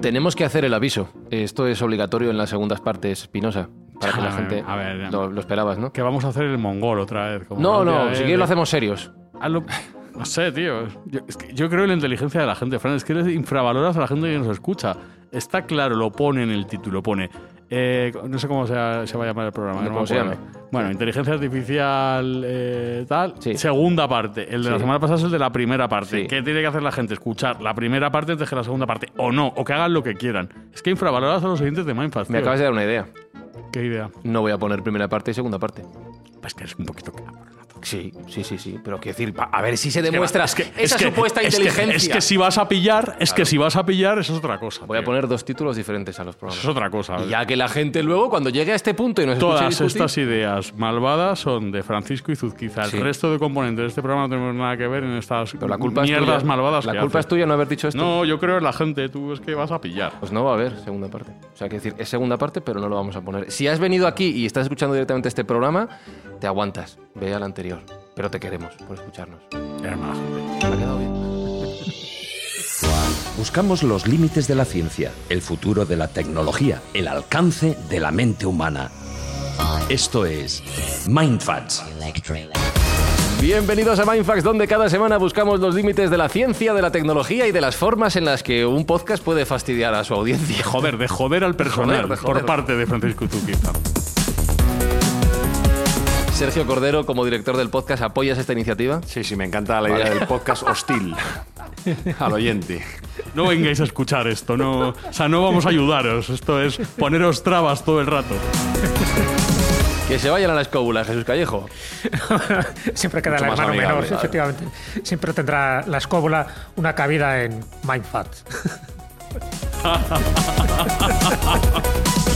Tenemos que hacer el aviso. Esto es obligatorio en las segundas partes, Pinoza. Para que la A ver, gente. a ver, lo, lo esperabas, ¿no? Que vamos a hacer el mongol otra vez. como No, no, si quieres lo hacemos serios. Hazlo- No sé, tío. Yo, es que yo creo en la inteligencia de la gente, Fran. Es que eres- infravaloras a la gente que nos escucha. Está claro, lo pone en el título, pone. Eh, no sé cómo se, se va a llamar el programa. No, no me ¿cómo se acuerdo. Bueno, inteligencia artificial eh, tal. Sí. Segunda parte. El de la semana pasada es el de la primera parte. Sí. ¿Qué tiene que hacer la gente? Escuchar la primera parte antes que la segunda parte. O no, o que hagan lo que quieran. Es que infravaloras a los oyentes de Mindfast. Me tío. acabas de dar una idea. ¿Qué idea? No voy a poner primera parte y segunda parte. Pues que eres un poquito. Sí, sí, sí, sí. Pero quiero decir, a ver si se demuestra Es que- esa es que- supuesta es que- inteligencia. Es que, si vas a pillar, es que si vas a pillar, eso es otra cosa. Voy a poner dos títulos diferentes a los programas. Eso es otra cosa. Y ya que la gente luego, cuando llegue a este punto y nos Todas discutir, estas ideas malvadas son de Francisco y Zuzquiza. El Sí. resto de componentes de este programa no tenemos nada que ver en estas Pero la culpa es mierdas tuya. malvadas La que culpa hace. es tuya no haber dicho esto. No, yo creo en la gente. Tú es que vas a pillar. Pues no va a haber segunda parte. O sea, que decir, es segunda parte, pero no lo vamos a poner. Si has venido aquí y estás escuchando directamente este programa, te aguantas. Ve al anterior. Pero te queremos por escucharnos. Eres mala gente. ¿Me ha quedado bien? Buscamos los límites de la ciencia, el futuro de la tecnología, el alcance de la mente humana. Esto es Mindfacts. Bienvenidos a Mindfax, donde cada semana buscamos los límites de la ciencia, de la tecnología y de las formas en las que un podcast puede fastidiar a su audiencia. Joder, de joder al personal Joder, de joder. por parte de Francisco y Zuzquiza. Sergio Cordero, como director del podcast, ¿apoyas esta iniciativa? Sí, sí, me encanta la idea del podcast hostil al oyente. No vengáis a escuchar esto. No, o sea, no vamos a ayudaros. Esto es poneros trabas todo el rato. Que se vayan a la escóbula, Jesús Callejo. Siempre queda el Mucho más hermano menor, amigable. efectivamente. Siempre tendrá la escóbula una cabida en Mindfat.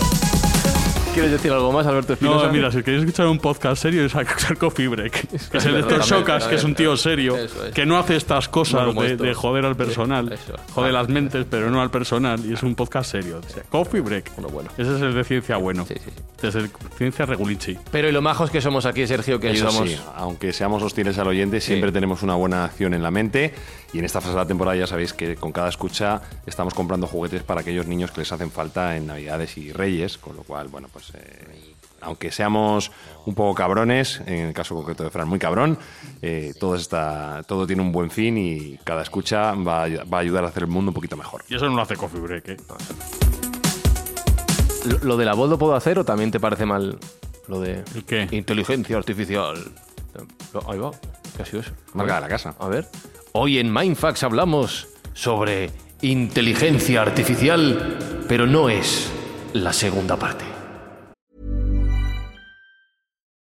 ¿Quieres decir algo más, Alberto Espinosa? No, mira, si queréis escuchar un podcast serio es escuchar Coffee Break. Que es el Héctor Socas, que es un tío serio, es. que no hace estas No cosas como de, de joder al personal. Eso. Jode las mentes, pero no al personal. Y es un podcast serio. O sea, Coffee Break. Bueno, bueno. Ese es el de ciencia bueno. Sí, sí, sí. Este es el ciencia regulici. Pero y lo majos que somos aquí, Sergio, que Eso ayudamos. sí, aunque seamos hostiles al oyente, siempre tenemos una buena acción en la mente. Y en esta fase de la temporada ya sabéis que con cada escucha estamos comprando juguetes para aquellos niños que les hacen falta en Navidades y Reyes. Con lo cual, bueno, pues eh, aunque seamos un poco cabrones, en el caso concreto de Fran, muy cabrón, eh, todo, está, todo tiene un buen fin y cada escucha va a, va a ayudar a hacer el mundo un poquito mejor. Y eso no lo hace Coffee Break, ¿eh? ¿Lo, lo de la voz lo puedo hacer o también te parece mal lo de ¿El qué? inteligencia artificial? Ahí va. ¿Qué ha sido eso? Marca de la casa. A ver. Hoy en Mindfax hablamos sobre inteligencia artificial, pero no es la segunda parte.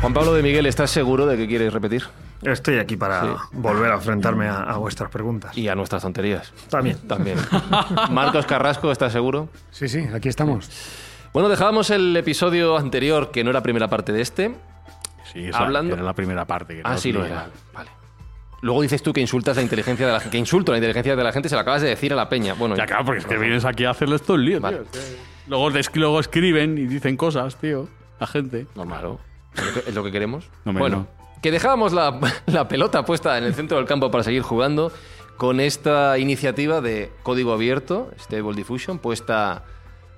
Juan Pablo de Miguel, ¿estás seguro de que quieres repetir? Estoy aquí para volver a enfrentarme a, a vuestras preguntas. Y a nuestras tonterías. También. También. Marcos Carrasco, ¿estás seguro? Sí, sí, aquí estamos. Bueno, dejábamos el episodio anterior, que no era primera parte de este. Sí, esa Hablando- era la primera parte. Que Ah, no sí lo era. Vale. Luego dices tú que insultas la inteligencia de la gente. Que insulto la inteligencia de la gente, se lo acabas de decir a la peña. Bueno, Ya, claro, porque es que vienes aquí a hacerles todo el lío, Vale. tío. Luego, luego escriben y dicen cosas, tío. La gente. Normal. ¿no? Es lo que- queremos. No, bueno, no. que dejábamos la, la pelota puesta en el centro del campo para seguir jugando con esta iniciativa de código abierto, Stable Diffusion, puesta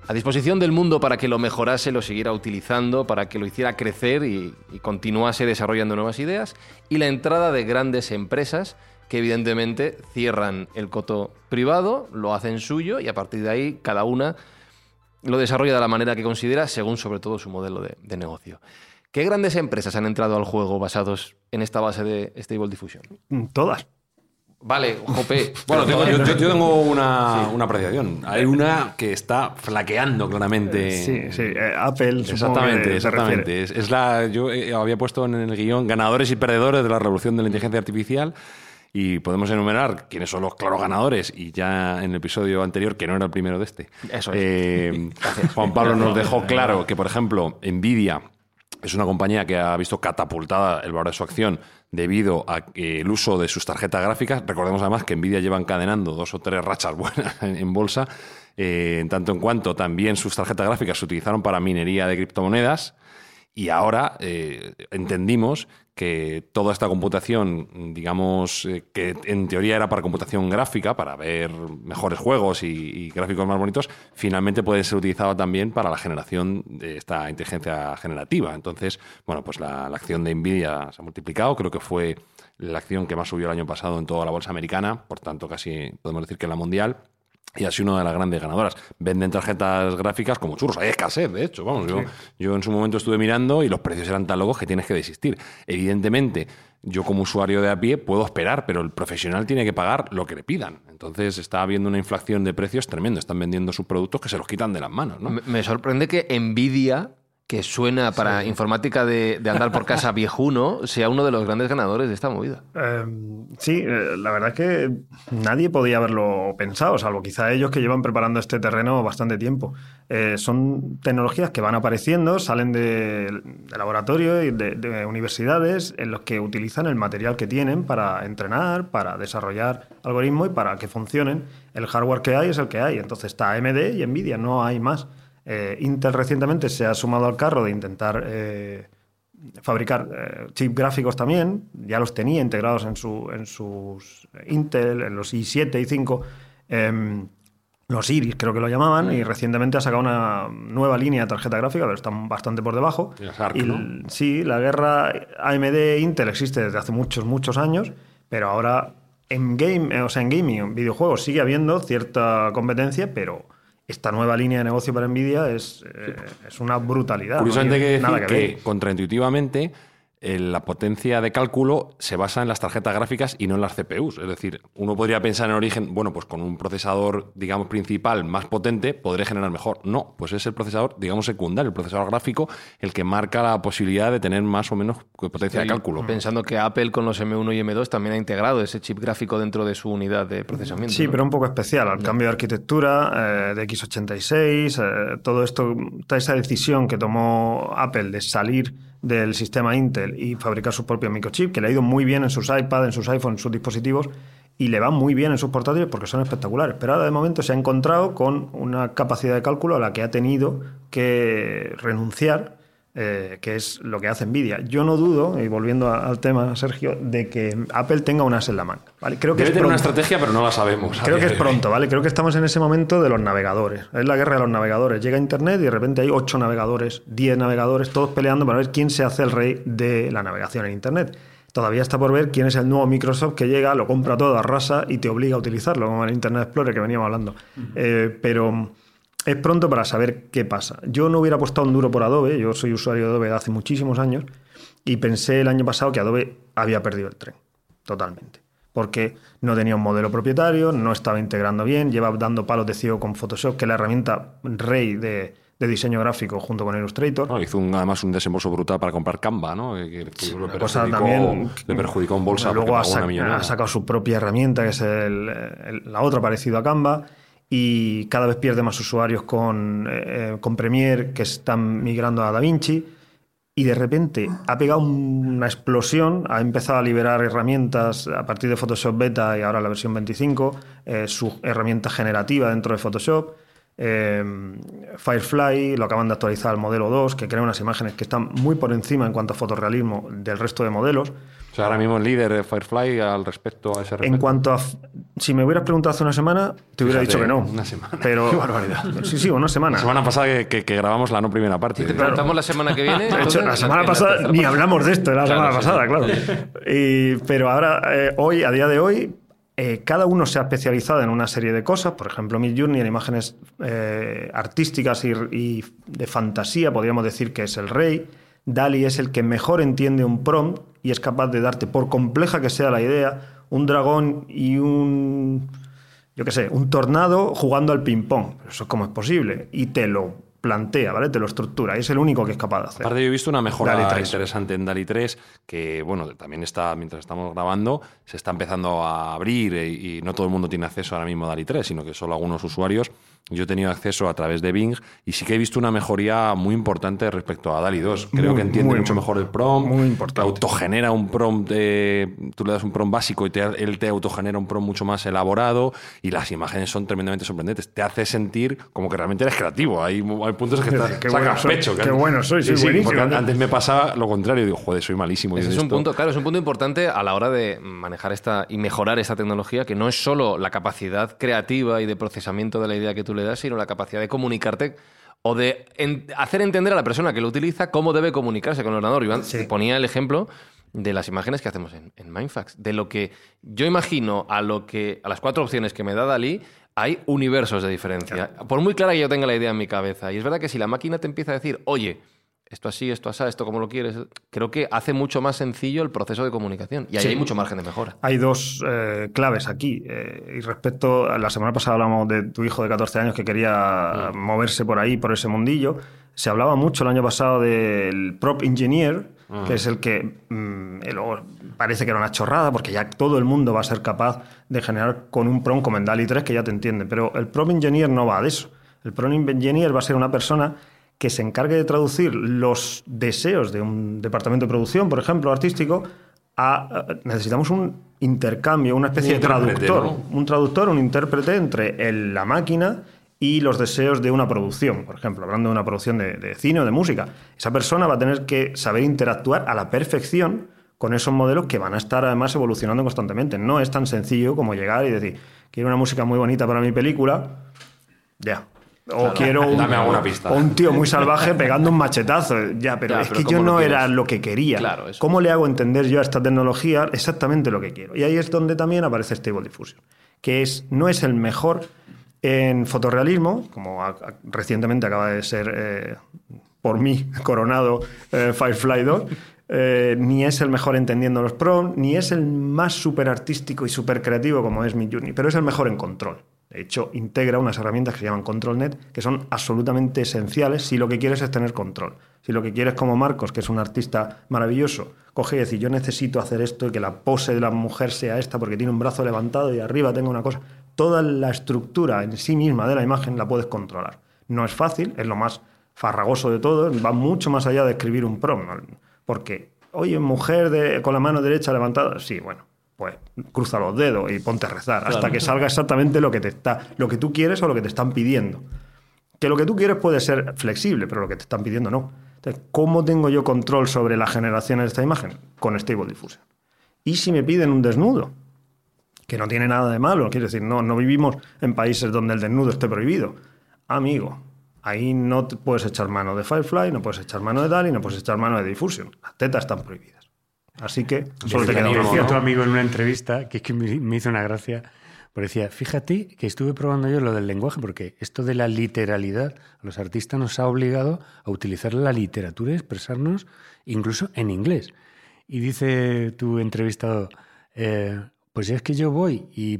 a disposición del mundo para que lo mejorase, lo siguiera utilizando, para que lo hiciera crecer y, continuase desarrollando nuevas ideas, y la entrada de grandes empresas que evidentemente cierran el coto privado, lo hacen suyo y a partir de ahí cada una lo desarrolla de la manera que considera, según sobre todo su modelo de, de negocio. ¿Qué grandes empresas han entrado al juego basados en esta base de Stable Diffusion? Todas. Vale, Jope. Bueno, tengo- yo, todas- yo- yo tengo una, una apreciación. Hay una que está flaqueando claramente. Sí, sí. eh, Apple, Exactamente, se exactamente. Es, es la, yo eh, había puesto en el guion ganadores y perdedores de la revolución de la inteligencia artificial y podemos enumerar quiénes son los claros ganadores y ya en el episodio anterior, que no era el primero de este, Eso es. eh, Juan Pablo nos dejó claro que, por ejemplo, Nvidia es una compañía que ha visto catapultada el valor de su acción debido al uso de sus tarjetas gráficas. Recordemos además que Nvidia lleva encadenando dos o tres rachas buenas en, bolsa, eh, en tanto en cuanto también sus tarjetas gráficas se utilizaron para minería de criptomonedas. Y ahora eh, entendimos que toda esta computación, digamos, eh, que en teoría era para computación gráfica, para ver mejores juegos y, gráficos más bonitos, finalmente puede ser utilizado también para la generación de esta inteligencia generativa. Entonces, bueno, pues la, la acción de Nvidia se ha multiplicado, creo que fue la acción que más subió el año pasado en toda la bolsa americana, por tanto casi podemos decir que en la mundial. Y ha sido una de las grandes ganadoras. Venden tarjetas gráficas como churros. Hay escasez, de hecho. Vamos, yo, yo en su momento estuve mirando y los precios eran tan locos que tienes que desistir. Evidentemente, yo como usuario de a pie puedo esperar, pero el profesional tiene que pagar lo que le pidan. Entonces está habiendo una inflación de precios tremendo. Están vendiendo sus productos que se los quitan de las manos. ¿no? Me, me sorprende que Nvidia, que suena para informática de, de andar por casa viejuno, sea uno de los grandes ganadores de esta movida. Eh, sí, eh, la verdad es que nadie podía haberlo pensado, salvo quizá ellos que llevan preparando este terreno bastante tiempo. Eh, son tecnologías que van apareciendo, salen de, de laboratorio y de, de universidades en los que utilizan el material que tienen para entrenar, para desarrollar algoritmos y para que funcionen. El hardware que hay es el que hay, entonces está AMD y Nvidia, no hay más. Eh, Intel recientemente se ha sumado al carro de intentar eh, fabricar eh, chips gráficos también, ya los tenía integrados en, su, en sus Intel, en los i7, i5, em, los Iris creo que lo llamaban, y recientemente ha sacado una nueva línea de tarjeta gráfica, pero están bastante por debajo. Y las ARC, Y ¿no? l- Sí, la guerra AMD-Intel existe desde hace muchos, muchos años, pero ahora en, game, eh, o sea, en gaming, en videojuegos, sigue habiendo cierta competencia, pero esta nueva línea de negocio para Nvidia es, eh, es una brutalidad. Curiosamente no hay que tiene decir nada que, ver. contraintuitivamente la potencia de cálculo se basa en las tarjetas gráficas y no en las CPUs. Es decir, uno podría pensar en origen, bueno, pues con un procesador, digamos, principal más potente podré generar mejor. No, pues es el procesador, digamos, secundario, el procesador gráfico, el que marca la posibilidad de tener más o menos potencia de cálculo. Pensando que Apple con los M1 y M2 también ha integrado ese chip gráfico dentro de su unidad de procesamiento. Sí, ¿no? pero un poco especial. Al cambio de arquitectura, eh, de x86, eh, todo esto, toda esa decisión que tomó Apple de salir del sistema Intel y fabricar su propio microchip, que le ha ido muy bien en sus iPads, en sus iPhones, en sus dispositivos, y le va muy bien en sus portátiles porque son espectaculares. Pero ahora de momento se ha encontrado con una capacidad de cálculo a la que ha tenido que renunciar eh, que es lo que hace Nvidia. Yo no dudo, y volviendo a- al tema, Sergio, de que Apple tenga un as en la. Creo que Debe es tener una estrategia, pero no la sabemos. Creo que es pronto, ¿vale? Creo que estamos en ese momento de los navegadores. Es la guerra de los navegadores. Llega Internet y de repente hay ocho navegadores, diez navegadores, todos peleando para ver quién se hace el rey de la navegación en Internet. Todavía está por ver quién es el nuevo Microsoft que llega, lo compra todo, arrasa y te obliga a utilizarlo, como el Internet Explorer que veníamos hablando. Eh, pero es pronto para saber qué pasa. Yo no hubiera apostado un duro por Adobe, yo soy usuario de Adobe de hace muchísimos años y pensé el año pasado que Adobe había perdido el tren, totalmente. Porque no tenía un modelo propietario, no estaba integrando bien, lleva dando palos de ciego con Photoshop, que es la herramienta rey de, de diseño gráfico junto con Illustrator. No, hizo un- además un desembolso brutal para comprar Canva, ¿no? Que, que le, Una cosa perjudicó, también. le perjudicó en bolsa. Luego ha, sac- sacado su propia herramienta, que es el- el- la otra parecida a Canva, y cada vez pierde más usuarios con, eh, con Premiere, que están migrando a DaVinci. Y de repente ha pegado una explosión, ha empezado a liberar herramientas a partir de Photoshop Beta y ahora la versión 25, eh, su herramienta generativa dentro de Photoshop. Eh, Firefly lo acaban de actualizar al modelo 2, que crea unas imágenes que están muy por encima en cuanto a fotorrealismo del resto de modelos. O sea, ahora mismo el líder de Firefly al respecto a ese respecto. En cuanto a. Si me hubieras preguntado hace una semana, te hubiera Fíjate, dicho que no. una semana. Pero, Qué barbaridad. Sí, sí, una semana. La semana pasada que, que- que grabamos la no primera parte. Te preguntamos la semana que viene. De hecho, la semana pasada ni hablamos de esto, la Claro, semana pasada, sí. claro. Y- pero ahora, eh, hoy, a día de hoy, eh, cada uno se ha especializado en una serie de cosas. Por ejemplo, Midjourney en imágenes eh, artísticas y, de fantasía, podríamos decir que es el rey. Dali es el que mejor entiende un prompt y es capaz de darte, por compleja que sea la idea, un dragón y un yo qué sé, un tornado jugando al ping-pong. Eso cómo es posible. Y te lo plantea, ¿vale? Te lo estructura. Y es el único que es capaz de hacer. Aparte, yo he visto una mejora DALI 3. interesante en DALI 3, que bueno, también está, mientras estamos grabando, se está empezando a abrir eh, y, no todo el mundo tiene acceso ahora mismo a DALI 3, sino que solo algunos usuarios. Yo he tenido acceso a través de Bing y sí que he visto una mejoría muy importante respecto a DALI 2. Creo Muy, que entiende muy, mucho mejor el prompt. muy importante. Te autogenera un prompt, de- tú le das un prompt básico y te- él te autogenera un prompt mucho más elaborado y las imágenes son tremendamente sorprendentes. Te hace sentir como que realmente eres creativo. Hay, hay puntos que te Qué sacas bueno soy, pecho. qué bueno soy, soy buenísimo. porque antes me pasaba lo contrario, digo, joder, soy malísimo. Ese es un esto. punto, claro, es un punto importante a la hora de manejar esta y mejorar esta tecnología, que no es solo la capacidad creativa y de procesamiento de la idea que tú le das, sino la capacidad de comunicarte o de en- hacer entender a la persona que lo utiliza cómo debe comunicarse con el ordenador. Iván Sí. ponía el ejemplo de las imágenes que hacemos en, en Mindfax, de lo que yo imagino a lo que a las cuatro opciones que me da Dalí hay universos de diferencia. Por muy clara que yo tenga la idea en mi cabeza, y es verdad que si la máquina te empieza a decir, oye, esto así, esto así, esto como lo quieres, creo que hace mucho más sencillo el proceso de comunicación y ahí Sí. hay mucho margen de mejora. Hay dos eh, claves aquí. eh, y respecto a la semana pasada hablamos de tu hijo de 14 años que quería moverse por ahí, por ese mundillo. Se hablaba mucho el año pasado del prop engineer, que es el que mm, luego parece que era una chorrada porque ya todo el mundo va a ser capaz de generar con un prompt como en DALI 3 que ya te entiende. Pero el prop engineer no va de eso. El prop engineer va a ser una persona que se encargue de traducir los deseos de un departamento de producción, por ejemplo, artístico, a, necesitamos un intercambio, una especie Un de traductor, ¿no? un traductor, un intérprete entre el- la máquina y los deseos de una producción, por ejemplo, hablando de una producción de, de cine o de música. Esa persona va a tener que saber interactuar a la perfección con esos modelos que van a estar además evolucionando constantemente. No es tan sencillo como llegar y decir, quiero una música muy bonita para mi película, ya. O quiero un, Dame alguna pista. o un tío muy salvaje pegando un machetazo. Ya, pero es pero que ¿cómo yo no era lo que quería. Claro. ¿Cómo le hago entender yo a esta tecnología exactamente lo que quiero? Y ahí es donde también aparece Stable Diffusion, que es, no es el mejor en fotorrealismo, como a- a- recientemente acaba de ser eh, por mí coronado eh, Firefly 2, eh, ni es el mejor entendiendo los prompts, ni es el más súper artístico y súper creativo como es Midjourney, pero es el mejor en control. De hecho, integra unas herramientas que se llaman ControlNet, que son absolutamente esenciales si lo que quieres es tener control. Si lo que quieres, como Marcos, que es un artista maravilloso, coge y decir, yo necesito hacer esto y que la pose de la mujer sea esta porque tiene un brazo levantado y arriba tengo una cosa. Toda la estructura en sí misma de la imagen la puedes controlar. No es fácil, es lo más farragoso de todo, va mucho más allá de escribir un prompt. ¿no? Porque, oye, mujer con la mano derecha levantada, sí, bueno, pues cruza los dedos y ponte a rezar hasta que salga exactamente lo que te está, lo que tú quieres o lo que te están pidiendo. Que lo que tú quieres puede ser flexible, pero lo que te están pidiendo no. Entonces, ¿cómo tengo yo control sobre la generación de esta imagen? Con Stable Diffusion. Y si me piden un desnudo, que no tiene nada de malo, quiero decir, no, no vivimos en países donde el desnudo esté prohibido. Amigo, ahí no te puedes echar mano de Firefly, no puedes echar mano de DALI, no puedes echar mano de Diffusion. Las tetas están prohibidas. Así que solo te queda Decía tu amigo en una entrevista que es que me, hizo una gracia. Porque decía, fíjate que estuve probando yo lo del lenguaje, porque esto de la literalidad a los artistas nos ha obligado a utilizar la literatura y expresarnos incluso en inglés. Y dice tu entrevistado, eh, pues es que yo voy y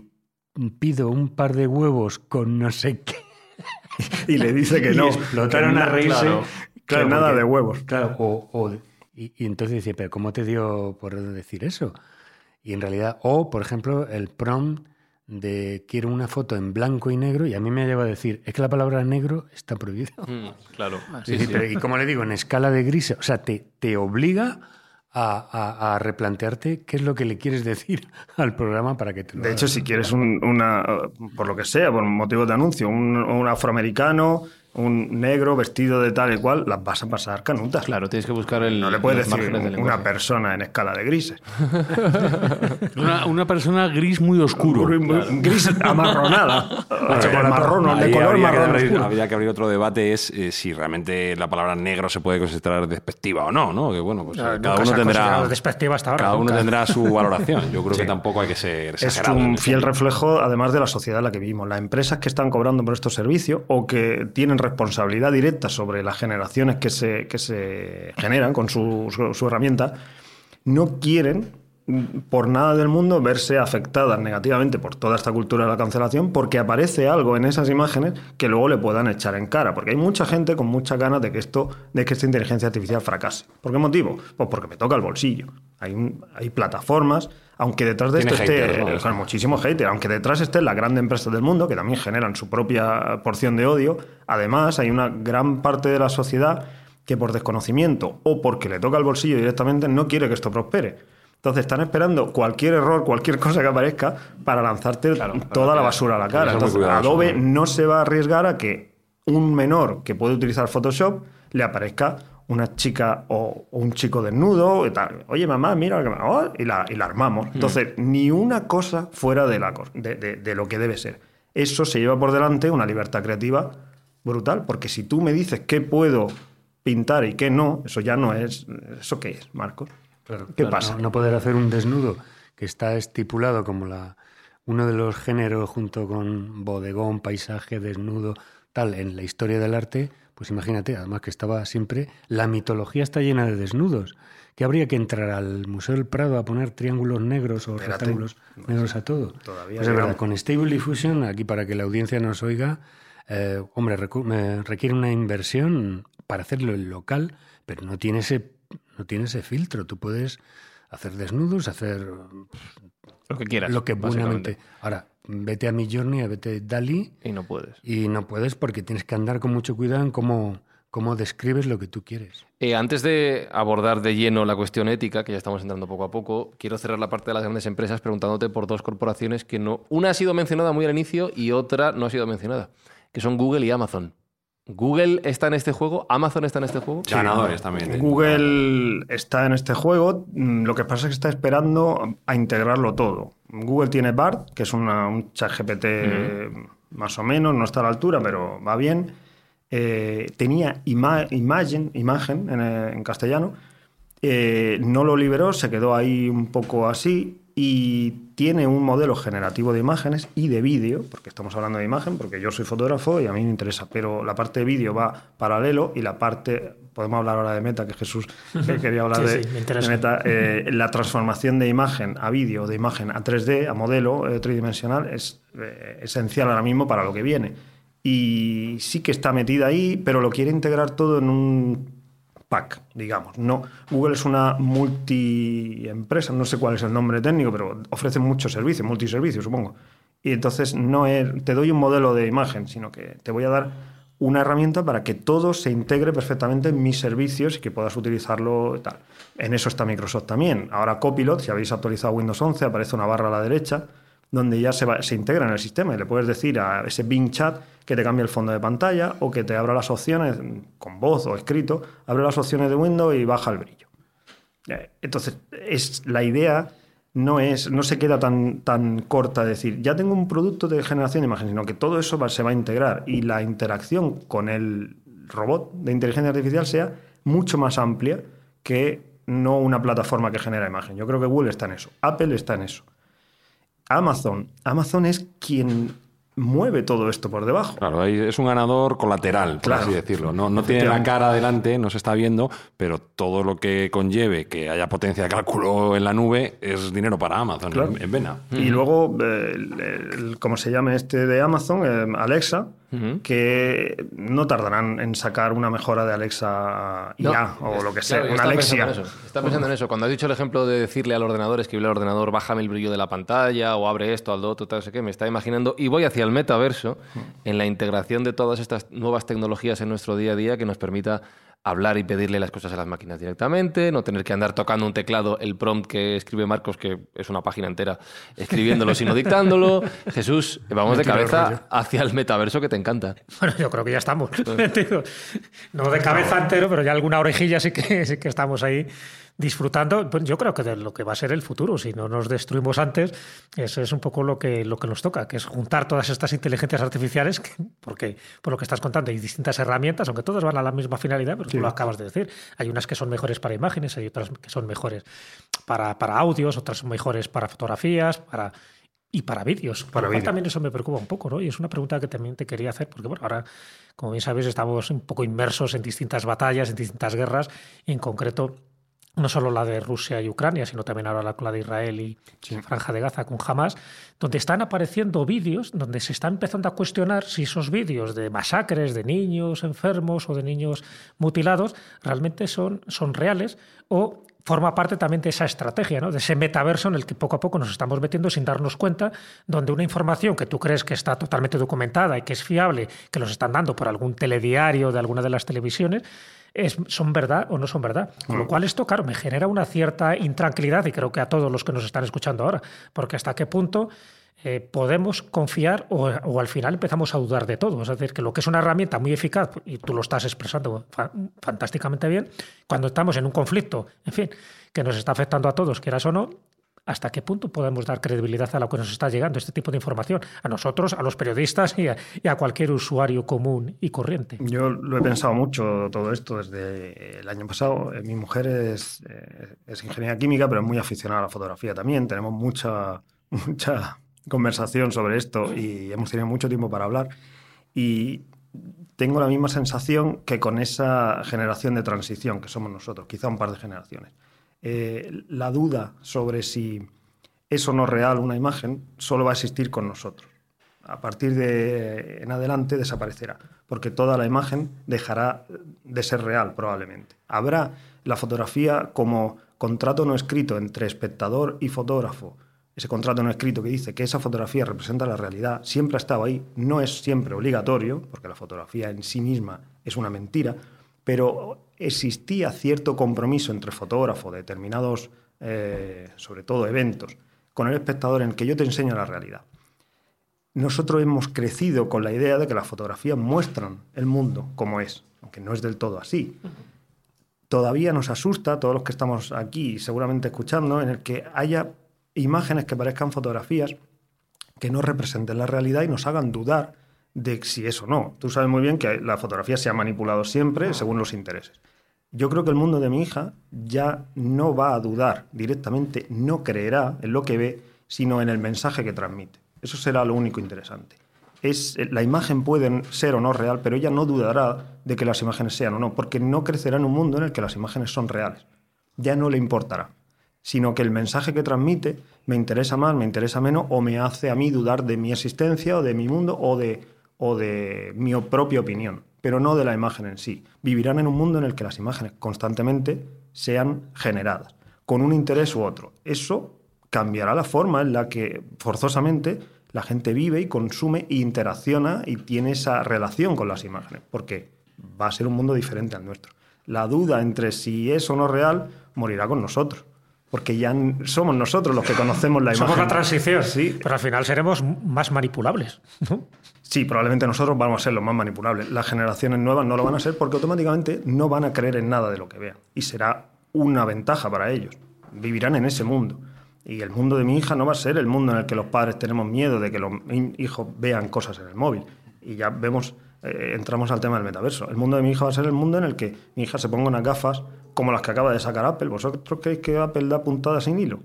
pido un par de huevos con no sé qué. Y le dice que Y no. explotaron que a reírse. Claro, nada porque- de huevos. Claro, o, o- y, y entonces dice, pero ¿cómo te dio por decir eso? Y en realidad, o por ejemplo, el prompt de quiero una foto en blanco y negro, y a mí me lleva a decir, es que la palabra negro está prohibida. Mm, claro. Sí, sí, pero, y como le digo, en escala de grises, o sea, te, te obliga a, a- a replantearte qué es lo que le quieres decir al programa para que te lo De haga. hecho, si quieres un- una, por lo que sea, por motivos de anuncio, un, un afroamericano, un negro vestido de tal y cual, las vas a pasar canutas. Claro, tienes que buscar el. No le puedes decir del una persona en escala de grises. Una, una persona gris muy oscuro. Muy- muy- Gris amarronada. chocolatado. marrón, de color habría, que marrón abrir, oscuro. habría que abrir otro debate es eh, si realmente la palabra negro se puede considerar despectiva o no, ¿no? Que bueno, pues Ah, eh, cada uno tendrá despectiva hasta ahora, cada uno nunca. tendrá su valoración. Yo creo que tampoco hay que ser Es un fiel reflejo, además, de la sociedad en la que vivimos. Las empresas que están cobrando por estos servicios o que tienen responsabilidad directa sobre las generaciones que se, que se generan con su, su- su herramienta, no quieren por nada del mundo verse afectadas negativamente por toda esta cultura de la cancelación porque aparece algo en esas imágenes que luego le puedan echar en cara. Porque hay mucha gente con muchas ganas de que esto, de que esta inteligencia artificial fracase. ¿Por qué motivo? Pues porque me toca el bolsillo. Hay, hay plataformas, aunque detrás de esto esté haters, ¿no? eh, con muchísimos haters, aunque detrás estén las grandes empresas del mundo, que también generan su propia porción de odio, además hay una gran parte de la sociedad que por desconocimiento o porque le toca el bolsillo directamente no quiere que esto prospere. Entonces están esperando cualquier error, cualquier cosa que aparezca para lanzarte toda la basura a la cara. Entonces cuidadoso, Adobe ¿no? no se va a arriesgar a que un menor que puede utilizar Photoshop le aparezca una chica o, un chico desnudo y tal. Oye, mamá, mira, lo que me- oh, y, la, y la armamos. Entonces, ni una cosa fuera de, la, cos- de, de- de lo que debe ser. Eso se lleva por delante una libertad creativa brutal, porque si tú me dices qué puedo pintar y qué no, eso ya no es... ¿Eso qué es, Marcos? ¿Qué pasa? No, no poder hacer un desnudo que está estipulado como la uno de los géneros junto con bodegón, paisaje, desnudo, tal, en la historia del arte, pues imagínate, además que estaba siempre, la mitología está llena de desnudos. Que habría que entrar al Museo del Prado a poner triángulos negros o Espérate. rectángulos negros a todo. Todavía Pues es verdad, llegamos. con Stable Diffusion, aquí para que la audiencia nos oiga, eh, hombre, requiere una inversión para hacerlo en local, pero no tiene ese, no tiene ese filtro. Tú puedes hacer desnudos, hacer Lo que quieras. lo que buenamente. Ahora, vete a Midjourney, vete a Dali Y no puedes. y no puedes porque tienes que andar con mucho cuidado en cómo, cómo describes lo que tú quieres. Eh, antes de abordar de lleno la cuestión ética, que ya estamos entrando poco a poco, quiero cerrar la parte de las grandes empresas preguntándote por dos corporaciones que no. Una ha sido mencionada muy al inicio y otra no ha sido mencionada, que son Google y Amazon. ¿Google está en este juego? ¿Amazon está en este juego? Ganadores también. ¿eh? Google está en este juego, mm, lo que pasa es que está esperando a integrarlo todo. Google tiene BART, que es una- un chat GPT más o menos, no está a la altura, pero va bien. Eh, tenía ima- imagen, imagen en, eh, en castellano, eh, no lo liberó, se quedó ahí un poco así y tiene un modelo generativo de imágenes y de vídeo, porque estamos hablando de imagen, porque yo soy fotógrafo y a mí me interesa, pero la parte de vídeo va paralelo y la parte, podemos hablar ahora de Meta, que Jesús que quería hablar Sí, de, sí, me de Meta, eh, la transformación de imagen a vídeo, de imagen a 3D, a modelo eh, tridimensional, es eh, esencial ahora mismo para lo que viene. Y sí que está metida ahí, pero lo quiere integrar todo en un pack, digamos. No, Google es una multiempresa, no sé cuál es el nombre técnico, pero ofrece muchos servicios, multiservicios, supongo. Y entonces no te doy un modelo de imagen, sino que te voy a dar una herramienta para que todo se integre perfectamente en mis servicios y que puedas utilizarlo tal. En eso está Microsoft también. Ahora Copilot, si habéis actualizado Windows 11, aparece una barra a la derecha donde ya se, va- se integra en el sistema y le puedes decir a ese Bing Chat que te cambie el fondo de pantalla o que te abra las opciones con voz o escrito, abre las opciones de Windows y baja el brillo. Entonces, es, la idea no, es, no se queda tan, tan corta de decir, ya tengo un producto de generación de imagen, sino que todo eso se va a integrar y la interacción con el robot de inteligencia artificial sea mucho más amplia que no una plataforma que genera imagen. Yo creo que Google está en eso, Apple está en eso. Amazon, Amazon es quien mueve todo esto por debajo. Claro, ahí es un ganador colateral, por Claro. así decirlo. No, no tiene la cara adelante, no se está viendo, pero todo lo que conlleve que haya potencia de cálculo en la nube es dinero para Amazon Claro. en, en vena. Y luego, eh, el, el- como se llame este de Amazon, eh, Alexa, que no tardarán en sacar una mejora de Alexa IA No, o es- lo que sea, una Alexia. pensando en eso, Estaba pensando en eso. Cuando has dicho el ejemplo de decirle al ordenador, escribirle al ordenador, bájame el brillo de la pantalla o abre esto, al lo otro, tal, sé qué, me está imaginando. Y voy hacia el metaverso en la integración de todas estas nuevas tecnologías en nuestro día a día que nos permita hablar y pedirle las cosas a las máquinas directamente, no tener que andar tocando un teclado, el prompt que escribe Marcos, que es una página entera, escribiéndolo sino dictándolo. Jesús, vamos de cabeza hacia el metaverso que te encanta. Bueno, yo creo que ya estamos. Digo, no de cabeza entero, pero ya alguna orejilla sí que, sí que estamos ahí disfrutando. Pues yo creo que de lo que va a ser el futuro, si no nos destruimos antes, eso es un poco lo que, lo que nos toca, que es juntar todas estas inteligencias artificiales, que- porque por lo que estás contando hay distintas herramientas, aunque todas van a la misma finalidad, pero tú lo acabas de decir. Hay unas que son mejores para imágenes, hay otras que son mejores para, para audios, otras son mejores para fotografías, para y para vídeos. Para vídeo. también eso me preocupa un poco, ¿no? Y es una pregunta que también te quería hacer, porque bueno, ahora, como bien sabéis, estamos un poco inmersos en distintas batallas, en distintas guerras, y en concreto no solo la de Rusia y Ucrania, sino también ahora la, de Israel y Franja de Gaza con Hamas, donde están apareciendo vídeos donde se está empezando a cuestionar si esos vídeos de masacres de niños enfermos o de niños mutilados realmente son, son reales o forma parte también de esa estrategia, ¿no? de ese metaverso en el que poco a poco nos estamos metiendo sin darnos cuenta, donde una información que tú crees que está totalmente documentada y que es fiable, que los están dando por algún telediario de alguna de las televisiones, es, son verdad o no son verdad. Con lo cual esto, claro, me genera una cierta intranquilidad y creo que a todos los que nos están escuchando ahora, porque hasta qué punto eh, podemos confiar o, o al final empezamos a dudar de todo. Es decir, que lo que es una herramienta muy eficaz, y tú lo estás expresando fa- fantásticamente bien, cuando estamos en un conflicto, en fin, que nos está afectando a todos, quieras o no, ¿hasta qué punto podemos dar credibilidad a lo que nos está llegando, este tipo de información? A nosotros, a los periodistas y a, y a cualquier usuario común y corriente. Yo lo he pensado mucho todo esto desde el año pasado. Eh, Mi mujer es, eh, es ingeniera química, pero es muy aficionada a la fotografía también. Tenemos mucha, mucha conversación sobre esto y hemos tenido mucho tiempo para hablar. Y tengo la misma sensación que con esa generación de transición que somos nosotros, quizá un par de generaciones. Eh, la duda sobre si es o no real una imagen solo va a existir con nosotros. A partir de en adelante desaparecerá, porque toda la imagen dejará de ser real probablemente. Habrá la fotografía como contrato no escrito entre espectador y fotógrafo. Ese contrato no escrito que dice que esa fotografía representa la realidad, siempre ha estado ahí, no es siempre obligatorio, porque la fotografía en sí misma es una mentira, pero existía cierto compromiso entre fotógrafo de determinados, eh, sobre todo eventos, con el espectador en el que yo te enseño la realidad. Nosotros hemos crecido con la idea de que las fotografías muestran el mundo como es, aunque no es del todo así. Todavía nos asusta, todos los que estamos aquí seguramente escuchando, en el que haya imágenes que parezcan fotografías que no representen la realidad y nos hagan dudar de si es o no. Tú sabes muy bien que la fotografía se ha manipulado siempre según los intereses. Yo creo que el mundo de mi hija ya no va a dudar directamente, no creerá en lo que ve, sino en el mensaje que transmite. Eso será lo único interesante. Es, eh, la imagen puede ser o no real, pero ella no dudará de que las imágenes sean o no, porque no crecerá en un mundo en el que las imágenes son reales. Ya no le importará, sino que el mensaje que transmite me interesa más, me interesa menos, o me hace a mí dudar de mi existencia, o de mi mundo, o de, o de mi propia opinión, pero no de la imagen en sí. Vivirán en un mundo en el que las imágenes constantemente sean generadas, con un interés u otro. Eso cambiará la forma en la que forzosamente la gente vive y consume e interacciona y tiene esa relación con las imágenes, porque va a ser un mundo diferente al nuestro. La duda entre si es o no real morirá con nosotros, porque ya somos nosotros los que conocemos la Somos imagen. la transición, Sí, pero al final seremos más manipulables. ¿no? Sí, probablemente nosotros vamos a ser los más manipulables. Las generaciones nuevas no lo van a ser porque automáticamente no van a creer en nada de lo que vean. Y será una ventaja para ellos. Vivirán en ese mundo. Y el mundo de mi hija no va a ser el mundo en el que los padres tenemos miedo de que los hi- hijos vean cosas en el móvil. Y ya vemos, eh, entramos al tema del metaverso. El mundo de mi hija va a ser el mundo en el que mi hija se ponga unas gafas como las que acaba de sacar Apple. ¿Vosotros creéis que Apple da puntadas sin hilo?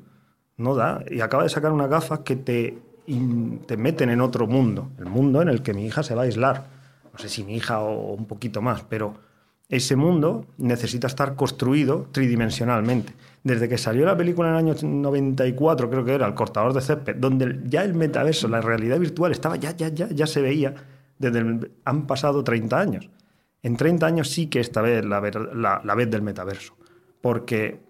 No da. Y acaba de sacar unas gafas que te, te meten en otro mundo. El mundo en el que mi hija se va a aislar. No sé si mi hija o un poquito más, pero ese mundo necesita estar construido tridimensionalmente. Desde que salió la película en el año 94, creo que era, El cortador de césped, donde ya el metaverso, la realidad virtual estaba, ya, ya, ya, ya se veía. Desde el- han pasado 30 años. En 30 años sí que esta vez la, la, la vez del metaverso. Porque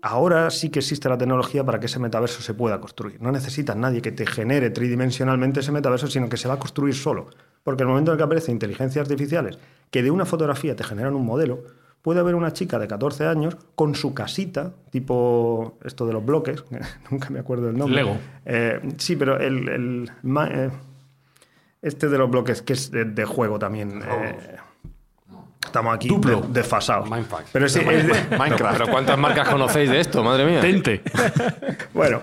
ahora sí que existe la tecnología para que ese metaverso se pueda construir. No necesitas nadie que te genere tridimensionalmente ese metaverso, sino que se va a construir solo. Porque el momento en el que aparecen inteligencias artificiales que de una fotografía te generan un modelo, puede haber una chica de 14 años con su casita, tipo esto de los bloques, nunca me acuerdo del nombre. Lego. Eh, sí, pero el, el eh, este de los bloques que es de, de juego también. eh, estamos aquí Duplo. de- desfasados. Pero es de- Minecraft. Pero ¿cuántas marcas conocéis de esto? Madre mía. Tente. Bueno,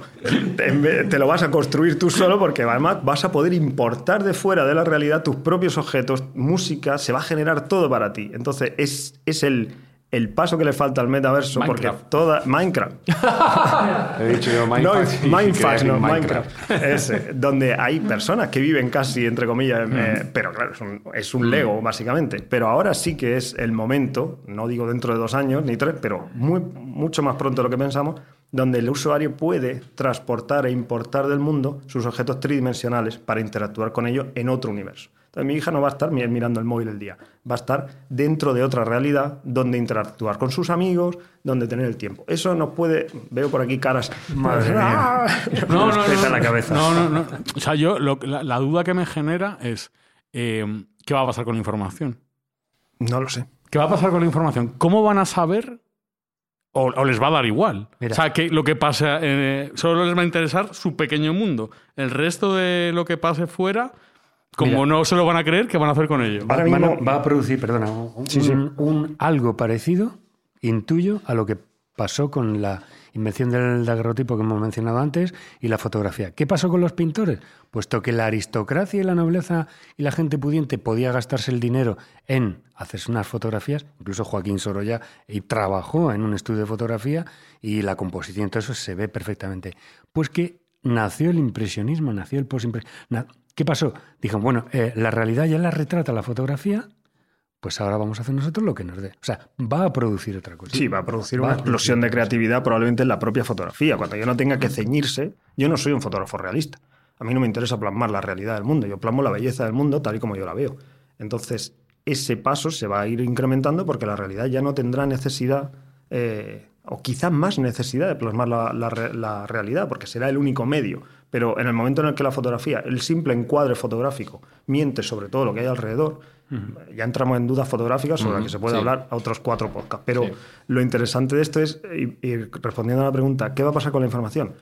te lo vas a construir tú solo porque además vas a poder importar de fuera de la realidad tus propios objetos, música, se va a generar todo para ti. Entonces es, es el, el paso que le falta al metaverso Minecraft. porque toda Minecraft. He dicho yo No, Mindfax. quería decir no, Minecraft. Ese, donde hay personas que viven casi, entre comillas, eh, pero claro, es un, es un Lego, básicamente. Pero ahora sí que es el momento, no digo dentro de dos años ni tres, pero muy, mucho más pronto de lo que pensamos, donde el usuario puede transportar e importar del mundo sus objetos tridimensionales para interactuar con ellos en otro universo. Entonces, mi hija no va a estar mi- mirando el móvil el día, va a estar dentro de otra realidad donde interactuar con sus amigos, donde tener el tiempo. Eso nos puede, veo por aquí caras. Madre mía. No, no, Peta no. la cabeza. No, no, no. O sea, yo, lo- la, la duda que me genera es: eh, ¿qué va a pasar con la información? No lo sé. ¿Qué va a pasar con la información? ¿Cómo van a saber? O, o les va a dar igual. Mira. O sea, que lo que pase. eh, solo les va a interesar su pequeño mundo. El resto de lo que pase fuera, como Mira. no se lo van a creer, ¿qué van a hacer con ello? Ahora a- va a producir, perdona, un, Sí, sí. un- un algo parecido, intuyo, a lo que pasó con la invención del daguerrotipo que hemos mencionado antes y la fotografía. ¿Qué pasó con los pintores? Puesto que la aristocracia y la nobleza y la gente pudiente podía gastarse el dinero en hacerse unas fotografías, incluso Joaquín Sorolla y trabajó en un estudio de fotografía y la composición, todo eso se ve perfectamente. Pues que nació el impresionismo, nació el postimpresionismo. ¿Qué pasó? Dijeron, bueno, eh, la realidad ya la retrata la fotografía, pues ahora vamos a hacer nosotros lo que nos dé. O sea, va a producir otra cosa. Sí, va a producir Va una a explosión de creatividad probablemente en la propia fotografía. Cuando yo no tenga que ceñirse, yo no soy un fotógrafo realista. A mí no me interesa plasmar la realidad del mundo, yo plasmo la belleza del mundo tal y como yo la veo. Entonces, ese paso se va a ir incrementando porque la realidad ya no tendrá necesidad, eh, o quizás más necesidad de plasmar la, la re- la realidad, porque será el único medio. Pero en el momento en el que la fotografía, el simple encuadre fotográfico, miente sobre todo lo que hay alrededor, ya entramos en dudas fotográficas sobre las que se puede sí. hablar a otros cuatro podcasts. Pero lo interesante de esto es, y, y respondiendo a la pregunta, ¿qué va a pasar con la información?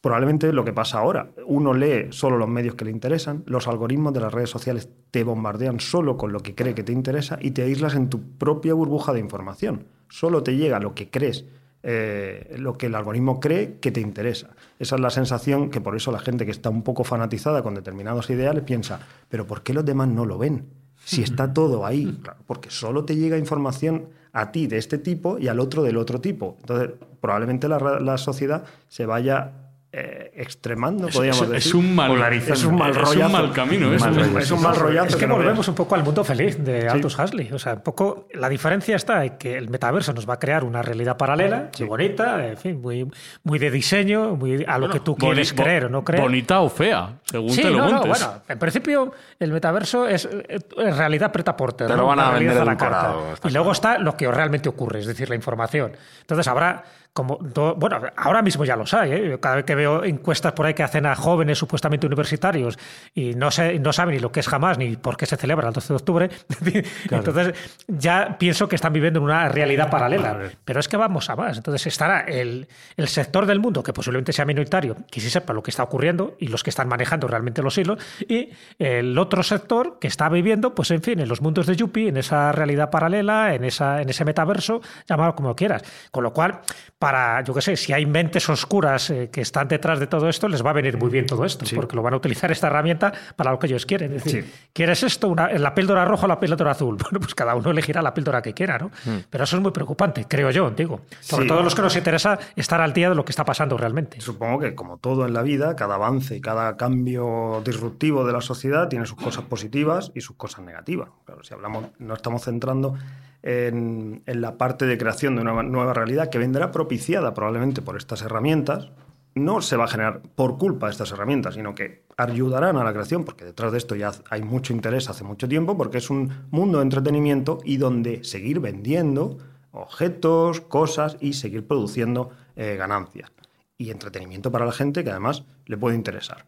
Probablemente lo que pasa ahora. Uno lee solo los medios que le interesan, los algoritmos de las redes sociales te bombardean solo con lo que cree que te interesa y te aíslas en tu propia burbuja de información. Solo te llega lo que crees, eh, lo que el algoritmo cree que te interesa. Esa es la sensación que por eso la gente que está un poco fanatizada con determinados ideales piensa, pero ¿por qué los demás no lo ven? Si está todo ahí, Claro, porque solo te llega información a ti de este tipo y al otro del otro tipo. Entonces, probablemente la sociedad se vaya eh, extremando, podríamos es, decir. es un mal. Es un mal es un mal camino. Es mal un- rollazo. Es un mal rollazo Es que volvemos un poco al mundo feliz de Aldous Huxley. O sea, un poco la diferencia está en que el metaverso nos va a crear una realidad paralela, muy bonita, en fin, muy, muy de diseño, muy a lo que tú quieres Boni- creer o no creer. Bonita o fea, según Sí, te lo no, no, montes. bueno, en principio el metaverso es, es realidad preta porter. Te lo van a vender la carta. Y luego está lo que realmente ocurre, es decir, la información. Entonces habrá como bueno, ahora mismo ya los hay. ¿eh? Cada vez que veo encuestas por ahí que hacen a jóvenes supuestamente universitarios y no, sé, no saben ni lo que es jamás ni por qué se celebra el 12 de octubre, entonces ya pienso que están viviendo en una realidad paralela. Pero es que vamos a más. Entonces estará el, el sector del mundo, que posiblemente sea minoritario, que sí sepa lo que está ocurriendo y los que están manejando realmente los hilos, y el otro sector que está viviendo, pues en fin, en los mundos de Yuppie, en esa realidad paralela, en, esa, en ese metaverso, llámalo como quieras. Con lo cual, para, yo qué sé, si hay mentes oscuras eh, que están detrás de todo esto, les va a venir muy bien todo esto, porque lo van a utilizar esta herramienta para lo que ellos quieren. Es decir, ¿quieres esto? Una, la píldora roja o la píldora azul? Bueno, pues cada uno elegirá la píldora que quiera, ¿no? Pero eso es muy preocupante, creo yo, digo. Sobre Sí. todo los que nos interesa estar al día de lo que está pasando realmente. Supongo que, como todo en la vida, cada avance y cada cambio disruptivo de la sociedad tiene sus cosas positivas y sus cosas negativas. Claro, si hablamos, no estamos centrando en, la parte de creación de una nueva realidad que vendrá propiciada probablemente por estas herramientas. No se va a generar por culpa de estas herramientas, sino que ayudarán a la creación, porque detrás de esto ya hay mucho interés hace mucho tiempo, porque es un mundo de entretenimiento y donde seguir vendiendo objetos, cosas y seguir produciendo eh, ganancias y entretenimiento para la gente que además le puede interesar.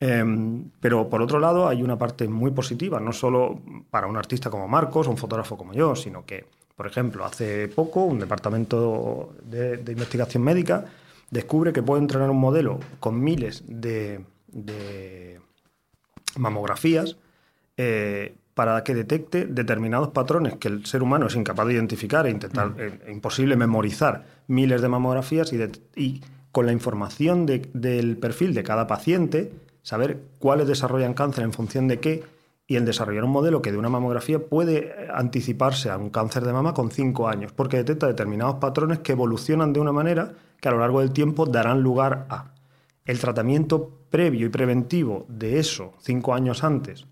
Em, pero por otro lado hay una parte muy positiva, no solo para un artista como Marcos o un fotógrafo como yo, sino que, por ejemplo, hace poco un departamento de, de investigación médica descubre que puede entrenar un modelo con miles de, de mamografías eh, para que detecte determinados patrones que el ser humano es incapaz de identificar e intentar, Mm. eh, imposible memorizar miles de mamografías y, de- y con la información de- del perfil de cada paciente, saber cuáles desarrollan cáncer en función de qué y el desarrollar un modelo que de una mamografía puede eh, anticiparse a un cáncer de mama con cinco años, porque detecta determinados patrones que evolucionan de una manera que a lo largo del tiempo darán lugar a. El tratamiento previo y preventivo de eso cinco años antes,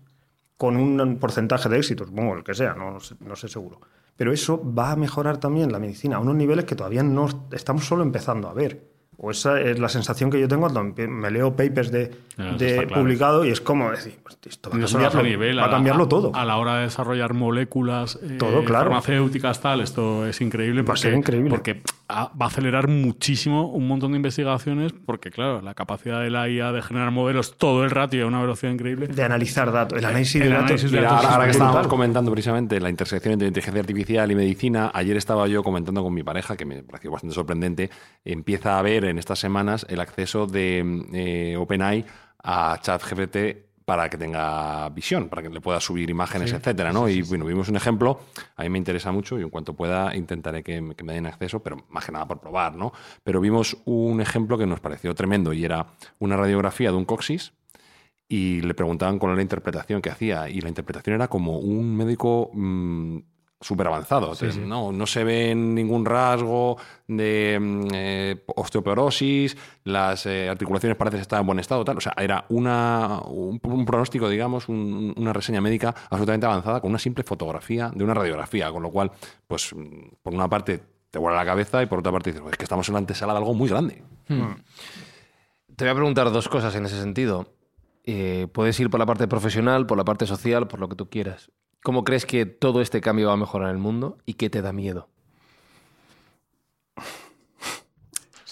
con un porcentaje de éxito, supongo el que sea, no, no sé seguro. Pero eso va a mejorar también la medicina a unos niveles que todavía no estamos solo empezando a ver. O esa es la sensación que yo tengo cuando me leo papers de, de claro. publicado y es como decir, "Hostia, esto va a cambiarlo, nivel, va a la- cambiarlo todo. A la hora de desarrollar moléculas eh, claro. farmacéuticas, tal, esto es increíble. Va a Porque, ser increíble. Porque va a acelerar muchísimo un montón de investigaciones, porque, claro, la capacidad de la IA de generar modelos todo el rato y a una velocidad increíble. De analizar datos, el análisis El de datos. análisis de Mira, datos ahora, ahora que es estábamos comentando precisamente la intersección entre inteligencia artificial y medicina, ayer estaba yo comentando con mi pareja, que me pareció bastante sorprendente, empieza a en estas semanas el acceso de eh, OpenAI a ChatGPT para que tenga visión, para que le pueda subir imágenes, etcétera, ¿no? y bueno, vimos un ejemplo, a mí me interesa mucho y en cuanto pueda intentaré que, me- que me den acceso, pero más que nada por probar, ¿no? Pero vimos un ejemplo que nos pareció tremendo y era una radiografía de un coxis y le preguntaban cuál era la interpretación que hacía y la interpretación era como un médico súper avanzado. No, no se ve ningún rasgo de mm, eh, osteoporosis, las eh, articulaciones parecen estar en buen estado, tal. O sea, era una, un, un pronóstico, digamos, un- una reseña médica absolutamente avanzada con una simple fotografía de una radiografía, con lo cual, pues, mm, por una parte te vuela la cabeza y por otra parte dices, "Pues es que estamos en la antesala de algo muy grande. Te voy a preguntar dos cosas en ese sentido. Eh, puedes ir por la parte profesional, por la parte social, por lo que tú quieras. ¿Cómo crees que todo este cambio va a mejorar el mundo y qué te da miedo?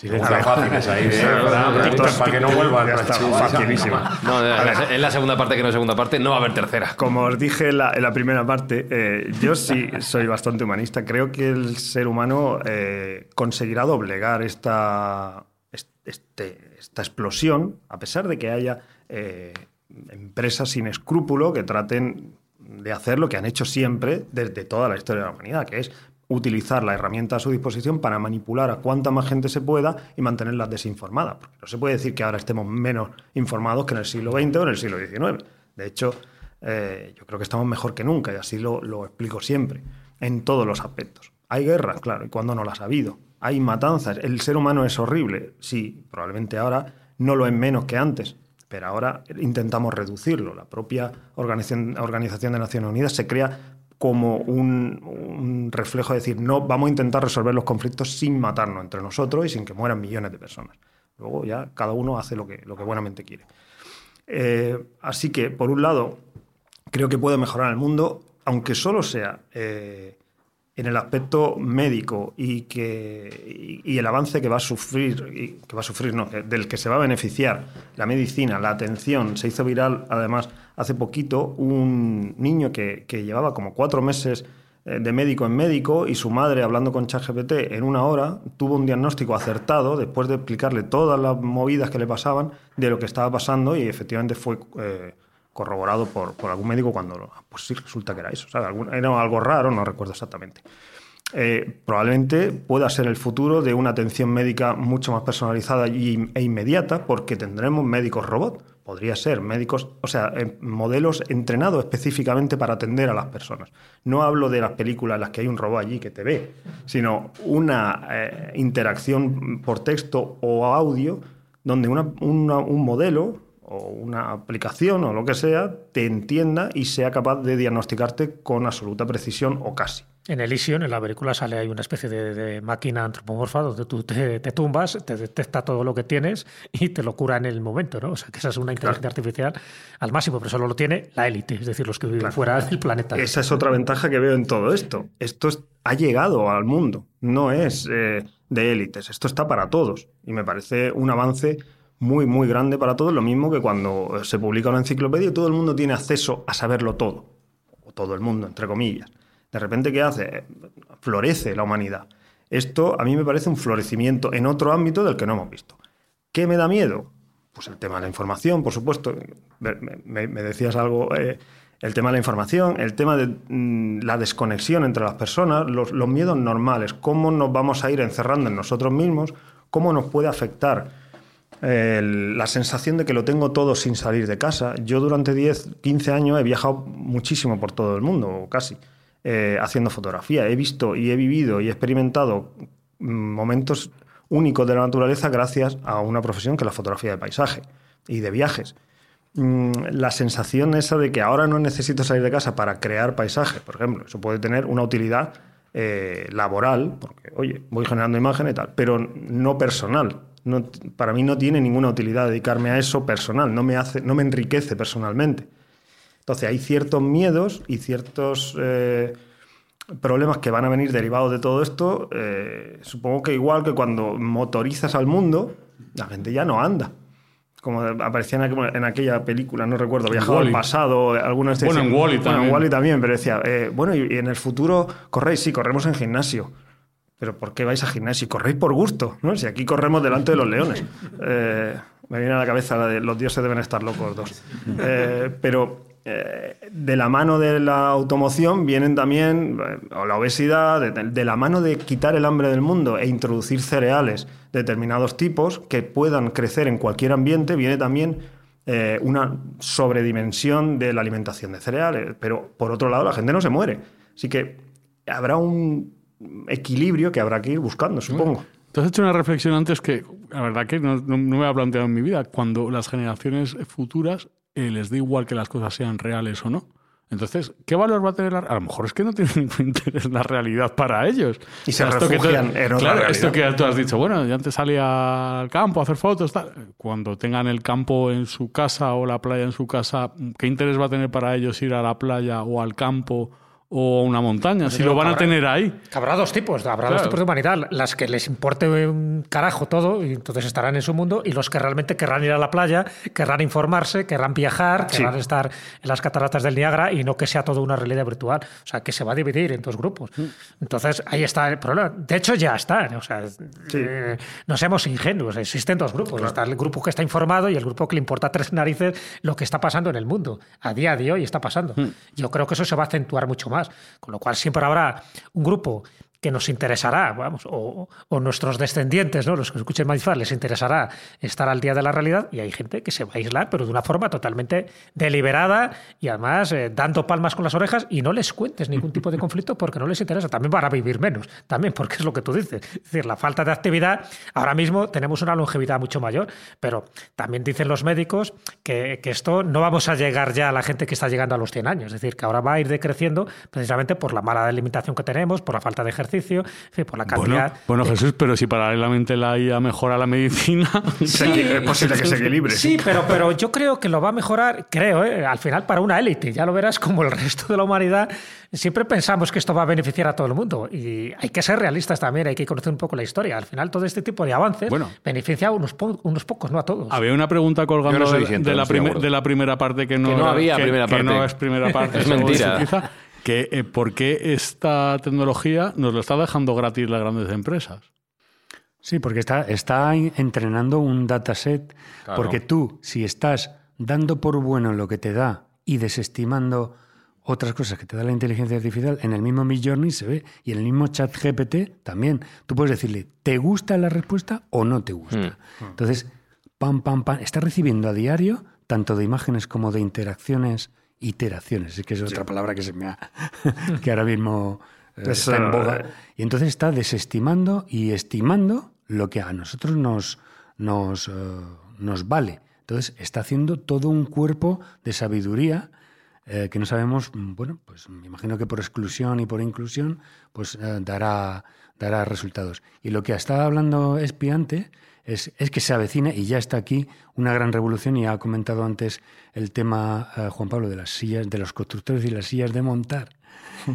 Preguntas fáciles ahí de, para que no vuelvan. Está, facilísimo. No, en la, segunda parte que no es segunda parte, no va a haber tercera. Como os dije en la, en la primera parte, eh, yo sí soy bastante humanista. Creo que el ser humano eh, conseguirá doblegar esta, este- esta explosión, a pesar de que haya eh, empresas sin escrúpulo que traten de hacer lo que han hecho siempre desde toda la historia de la humanidad, que es utilizar la herramienta a su disposición para manipular a cuanta más gente se pueda y mantenerlas desinformadas. Porque no se puede decir que ahora estemos menos informados que en el siglo XX o en el siglo XIX. De hecho, eh, yo creo que estamos mejor que nunca y así lo, lo explico siempre, en todos los aspectos. Hay guerras, claro, y cuando no las ha habido. Hay matanzas. El ser humano es horrible. Sí, probablemente ahora no lo es menos que antes, pero ahora intentamos reducirlo. La propia Organización, de Naciones Unidas se crea como un, un reflejo de decir, no, vamos a intentar resolver los conflictos sin matarnos entre nosotros y sin que mueran millones de personas. Luego ya cada uno hace lo que, lo que buenamente quiere. Eh, así que, por un lado, creo que puede mejorar el mundo, aunque solo sea eh, en el aspecto médico y, que, y, el avance que va a sufrir, y que va a sufrir, no, eh, del que se va a beneficiar la medicina, la atención. Se hizo viral, además, hace poquito, un niño que, que llevaba como cuatro meses eh, de médico en médico y su madre, hablando con ChatGPT en una hora, tuvo un diagnóstico acertado después de explicarle todas las movidas que le pasaban de lo que estaba pasando y efectivamente fue eh, corroborado por, por algún médico cuando, pues sí, resulta que era eso. ¿sabe? Algún- era algo raro, no recuerdo exactamente. Eh, probablemente pueda ser el futuro de una atención médica mucho más personalizada e inmediata porque tendremos médicos robot. Podría ser médicos, o sea, eh, modelos entrenados específicamente para atender a las personas. No hablo de las películas en las que hay un robot allí que te ve, sino una eh, interacción por texto o audio donde una- una- un modelo o una aplicación o lo que sea te entienda y sea capaz de diagnosticarte con absoluta precisión o casi. En Elysium, en la película, sale ahí una especie de, de máquina antropomorfa donde tú te, te tumbas, te detecta todo lo que tienes y te lo cura en el momento, ¿no? O sea, que esa es una inteligencia artificial al máximo, pero solo lo tiene la élite, es decir, los que viven fuera del planeta. Esa es otra ventaja que veo en todo esto. Esto es- ha llegado al mundo, no es eh, de élites, esto está para todos y me parece un avance muy, muy grande para todos, lo mismo que cuando se publica una enciclopedia todo el mundo tiene acceso a saberlo todo, o todo el mundo, entre comillas. De repente, ¿qué hace? Florece la humanidad. Esto a mí me parece un florecimiento en otro ámbito del que no hemos visto. ¿Qué me da miedo? Pues el tema de la información, por supuesto. Me, decías algo, eh, el tema de la información, el tema de mm, la desconexión entre las personas, los, miedos normales, cómo nos vamos a ir encerrando en nosotros mismos, cómo nos puede afectar la sensación de que lo tengo todo sin salir de casa. Yo durante 10, 15 años he viajado muchísimo por todo el mundo, casi, eh, haciendo fotografía. He visto y he vivido y experimentado mm, momentos único de la naturaleza gracias a una profesión que es la fotografía de paisaje y de viajes. Mm, la sensación esa de que ahora no necesito salir de casa para crear paisaje, por ejemplo, eso puede tener una utilidad eh, laboral, porque, oye, voy generando imágenes y tal, pero no personal. No, para mí no tiene ninguna utilidad dedicarme a eso personal, no me, hace, no me enriquece personalmente. Entonces hay ciertos miedos y ciertos... Eh, problemas que van a venir derivados de todo esto, eh, supongo que igual que cuando motorizas al mundo, la gente ya no anda. Como aparecía en, aquella película, no recuerdo, viajado al pasado, algunas Bueno, en Wally también. en Wally también, pero decía, eh, bueno, y, en el futuro corréis, sí, corremos en gimnasio. Pero ¿por qué vais a gimnasio? Corréis por gusto, ¿no? Si aquí corremos delante de los leones. Eh, me viene a la cabeza la de los dioses deben estar locos dos. pero eh, de la mano de la automoción vienen también, eh, la obesidad, de, la mano de quitar el hambre del mundo e introducir cereales de determinados tipos que puedan crecer en cualquier ambiente, viene también eh, una sobredimensión de la alimentación de cereales. Pero por otro lado, la gente no se muere. Así que habrá un equilibrio que habrá que ir buscando, supongo. Tú has hecho una reflexión antes que, la verdad que no, no, me ha planteado en mi vida. Cuando las generaciones futuras eh, les da igual que las cosas sean reales o no. Entonces, ¿qué valor va a tener la A lo mejor es que no tiene ningún interés la realidad para ellos. Y se refugian en otra Claro, esto que tú has dicho, bueno, yo antes salía al campo a hacer fotos, tal. Cuando tengan el campo en su casa o la playa en su casa, ¿qué interés va a tener para ellos ir a la playa o al campo o una montaña, si lo van a tener ahí. Habrá dos tipos, habrá dos tipos de humanidad. Las que les importe un carajo todo y entonces estarán en su mundo y los que realmente querrán ir a la playa, querrán informarse, querrán viajar, querrán estar en las cataratas del Niágara y no que sea todo una realidad virtual. O sea, que se va a dividir en dos grupos. Mm. Entonces ahí está el problema. De hecho ya está. O sea, eh, no seamos ingenuos. Existen dos grupos. Está el grupo que está informado y el grupo que le importa tres narices lo que está pasando en el mundo. A día de hoy está pasando. Mm. Yo creo que eso se va a acentuar mucho más. Con lo cual siempre habrá un grupo que nos interesará, vamos, o, nuestros descendientes, ¿no? los que escuchen Mindfar, les interesará estar al día de la realidad y hay gente que se va a aislar, pero de una forma totalmente deliberada y además eh, dando palmas con las orejas y no les cuentes ningún tipo de conflicto porque no les interesa. También van a vivir menos, también porque es lo que tú dices. Es decir, la falta de actividad, ahora mismo tenemos una longevidad mucho mayor, pero también dicen los médicos que, que esto no vamos a llegar ya a la gente que está llegando a los 100 años, es decir, que ahora va a ir decreciendo precisamente por la mala alimentación que tenemos, por la falta de ejercicio por la cantidad. Bueno, Jesús, pero si paralelamente la IA mejora la medicina. es posible que se equilibre. Sí, pero, pero yo creo que lo va a mejorar, creo, ¿eh? al final para una élite. Ya lo verás como el resto de la humanidad. Siempre pensamos que esto va a beneficiar a todo el mundo. Y hay que ser realistas también, hay que conocer un poco la historia. Al final, todo este tipo de avances beneficia a unos, unos pocos, no a todos. Había una pregunta colgando de, la de, la primera parte que no, había primera parte. no es primera parte. es mentira que eh, por qué esta tecnología nos lo está dejando gratis las grandes empresas. Sí, porque está, está entrenando un dataset, porque tú, si estás dando por bueno lo que te da y desestimando otras cosas que te da la inteligencia artificial, en el mismo Midjourney se ve, y en el mismo chat GPT también. Tú puedes decirle, ¿te gusta la respuesta o no te gusta? Hmm. Entonces, pam, pam, pam, está recibiendo a diario, tanto de imágenes como de interacciones iteraciones, es que es otra palabra que se me ha, que ahora mismo eh, está en boga. Eh, y entonces está desestimando y estimando lo que a nosotros nos, nos, eh, nos vale. Entonces está haciendo todo un cuerpo de sabiduría que no sabemos, bueno, pues me imagino que por exclusión y por inclusión, pues dará, dará resultados. Y lo que estaba hablando Espiante es, que se avecina y ya está aquí una gran revolución y ha comentado antes el tema eh, Juan Pablo de las sillas, de los constructores y las sillas de montar.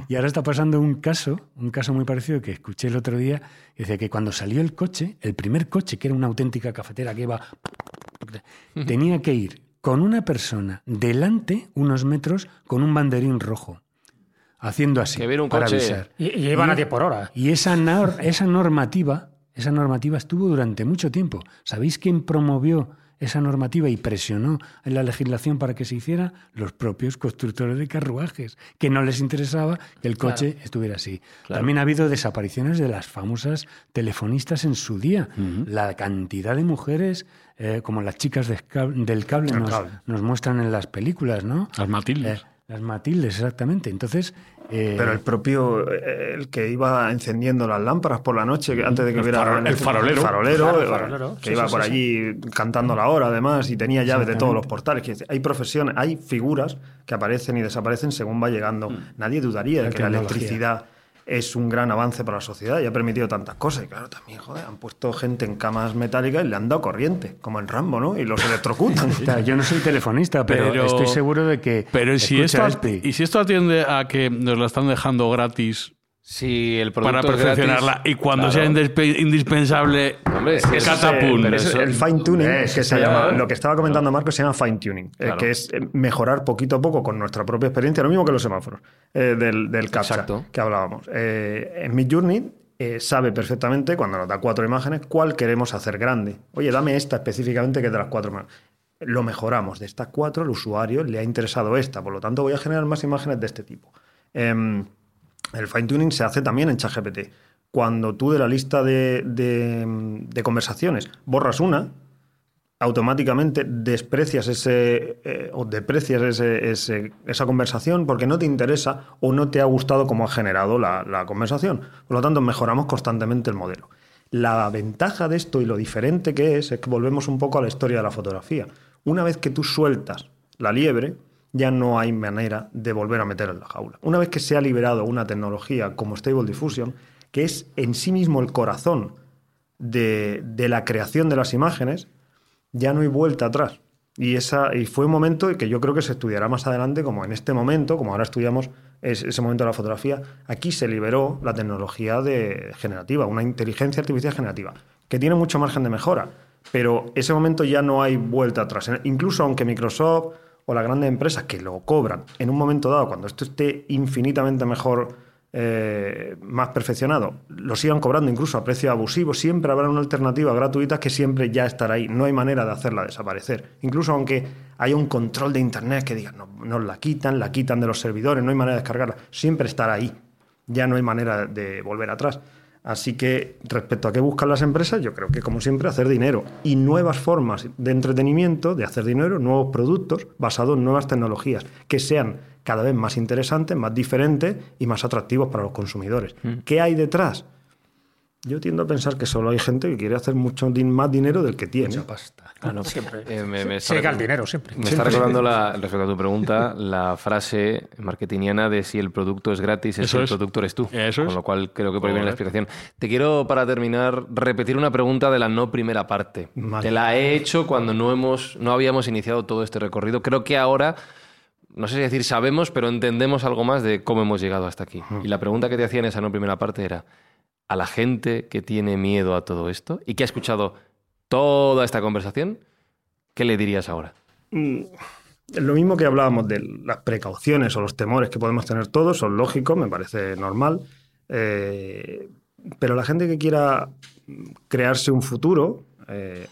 Y ahora está pasando un caso, un caso muy parecido que escuché el otro día, dice que cuando salió el coche, el primer coche, que era una auténtica cafetera que iba tenía que ir con una persona delante unos metros con un banderín rojo, haciendo así Que un para coche- avisar. Y, y iban a 10 por hora. Y esa, nor- esa normativa, esa normativa estuvo durante mucho tiempo. ¿Sabéis quién promovió esa normativa y presionó en la legislación para que se hiciera? Los propios constructores de carruajes, que no les interesaba que el coche estuviera así. También ha habido desapariciones de las famosas telefonistas en su día. La cantidad de mujeres, eh, como las chicas de del cable, nos, cable. nos muestran en las películas, ¿no? Las Matildes. Eh, las Matildes, exactamente. Entonces... eh, Pero el propio, eh, el que iba encendiendo las lámparas por la noche, antes de que El hubiera... el farolero. El farolero, Claro, el eh, farolero. que Sí, iba sí, por sí, allí cantando la hora, además, y tenía llaves de todos los portales. Hay profesiones, hay figuras que aparecen y desaparecen según va llegando. Nadie dudaría de que la electricidad es un gran avance para la sociedad y ha permitido tantas cosas. Y claro, también, joder, han puesto gente en camas metálicas y le han dado corriente, como en Rambo, ¿no? Y los electrocutan. Está, Yo no soy telefonista, pero, Pero- estoy seguro de que. Pero ¿y si, esto, Espi, y si esto atiende a que nos la están dejando gratis Si el producto para es gratis, perfeccionarla y cuando claro. sea indispe- indispensable, Hombre, es catapum. es el fine tuning, Eh, que se llama, lo que estaba comentando Marco se llama fine tuning, eh, que es eh, mejorar poquito a poco con nuestra propia experiencia, lo mismo que los semáforos eh, del, del CAPTCHA Exacto. que hablábamos. Eh, en Midjourney eh, sabe perfectamente, cuando nos da cuatro imágenes, cuál queremos hacer grande. Oye, dame esta específicamente que es de las cuatro más. Lo mejoramos. De estas cuatro, el usuario le ha interesado esta, por lo tanto voy a generar más imágenes de este tipo. Em, el fine tuning se hace también en ChatGPT. Cuando tú de la lista de, de- conversaciones borras una, automáticamente desprecias ese eh, o deprecias ese- esa conversación porque no te interesa o no te ha gustado cómo ha generado la, la conversación. Por lo tanto, mejoramos constantemente el modelo. La ventaja de esto y lo diferente que es es que volvemos un poco a la historia de la fotografía. Una vez que tú sueltas la liebre, ya no hay manera de volver a meter en la jaula. Una vez que se ha liberado una tecnología como Stable Diffusion, que es en sí mismo el corazón de, de la creación de las imágenes, ya no hay vuelta atrás. Y, esa, y fue un momento que yo creo que se estudiará más adelante, como en este momento, como ahora estudiamos es- ese momento de la fotografía, aquí se liberó la tecnología de generativa, una inteligencia artificial generativa, que tiene mucho margen de mejora, pero ese momento ya no hay vuelta atrás. Incluso aunque Microsoft o las grandes empresas que lo cobran en un momento dado, cuando esto esté infinitamente mejor eh, más perfeccionado, lo sigan cobrando incluso a precio abusivo, siempre habrá una alternativa gratuita que siempre ya estará ahí. No hay manera de hacerla desaparecer. Incluso aunque haya un control de Internet que diga, no, nos la quitan, la quitan de los servidores, no hay manera de descargarla, siempre estará ahí. Ya no hay manera de volver atrás. Así que respecto a qué buscan las empresas, yo creo que como siempre hacer dinero y nuevas formas de entretenimiento, de hacer dinero, nuevos productos basados en nuevas tecnologías que sean cada vez más interesantes, más diferentes y más atractivos para los consumidores. ¿Qué hay detrás? Yo tiendo a pensar que solo hay gente que quiere hacer mucho din- más dinero del que tiene. Ah, no. Siempre. Eh, me, me llega recor- dinero, siempre. Me está recordando, la, respecto a tu pregunta, la frase marketingiana de si el producto es gratis, es Eso que el es. producto eres tú. Eso Con es. lo cual creo que por ahí viene la explicación. Te quiero, para terminar, repetir una pregunta de la no primera parte. Te la he hecho cuando no, hemos, no habíamos iniciado todo este recorrido. Creo que ahora, no sé si decir sabemos, pero entendemos algo más de cómo hemos llegado hasta aquí. Y la pregunta que te hacía en esa no primera parte era, a la gente que tiene miedo a todo esto y que ha escuchado toda esta conversación, ¿qué le dirías ahora? Lo mismo que hablábamos de las precauciones o los temores que podemos tener todos, son lógicos, me parece normal. eh, pero la gente que quiera crearse un futuro, eh,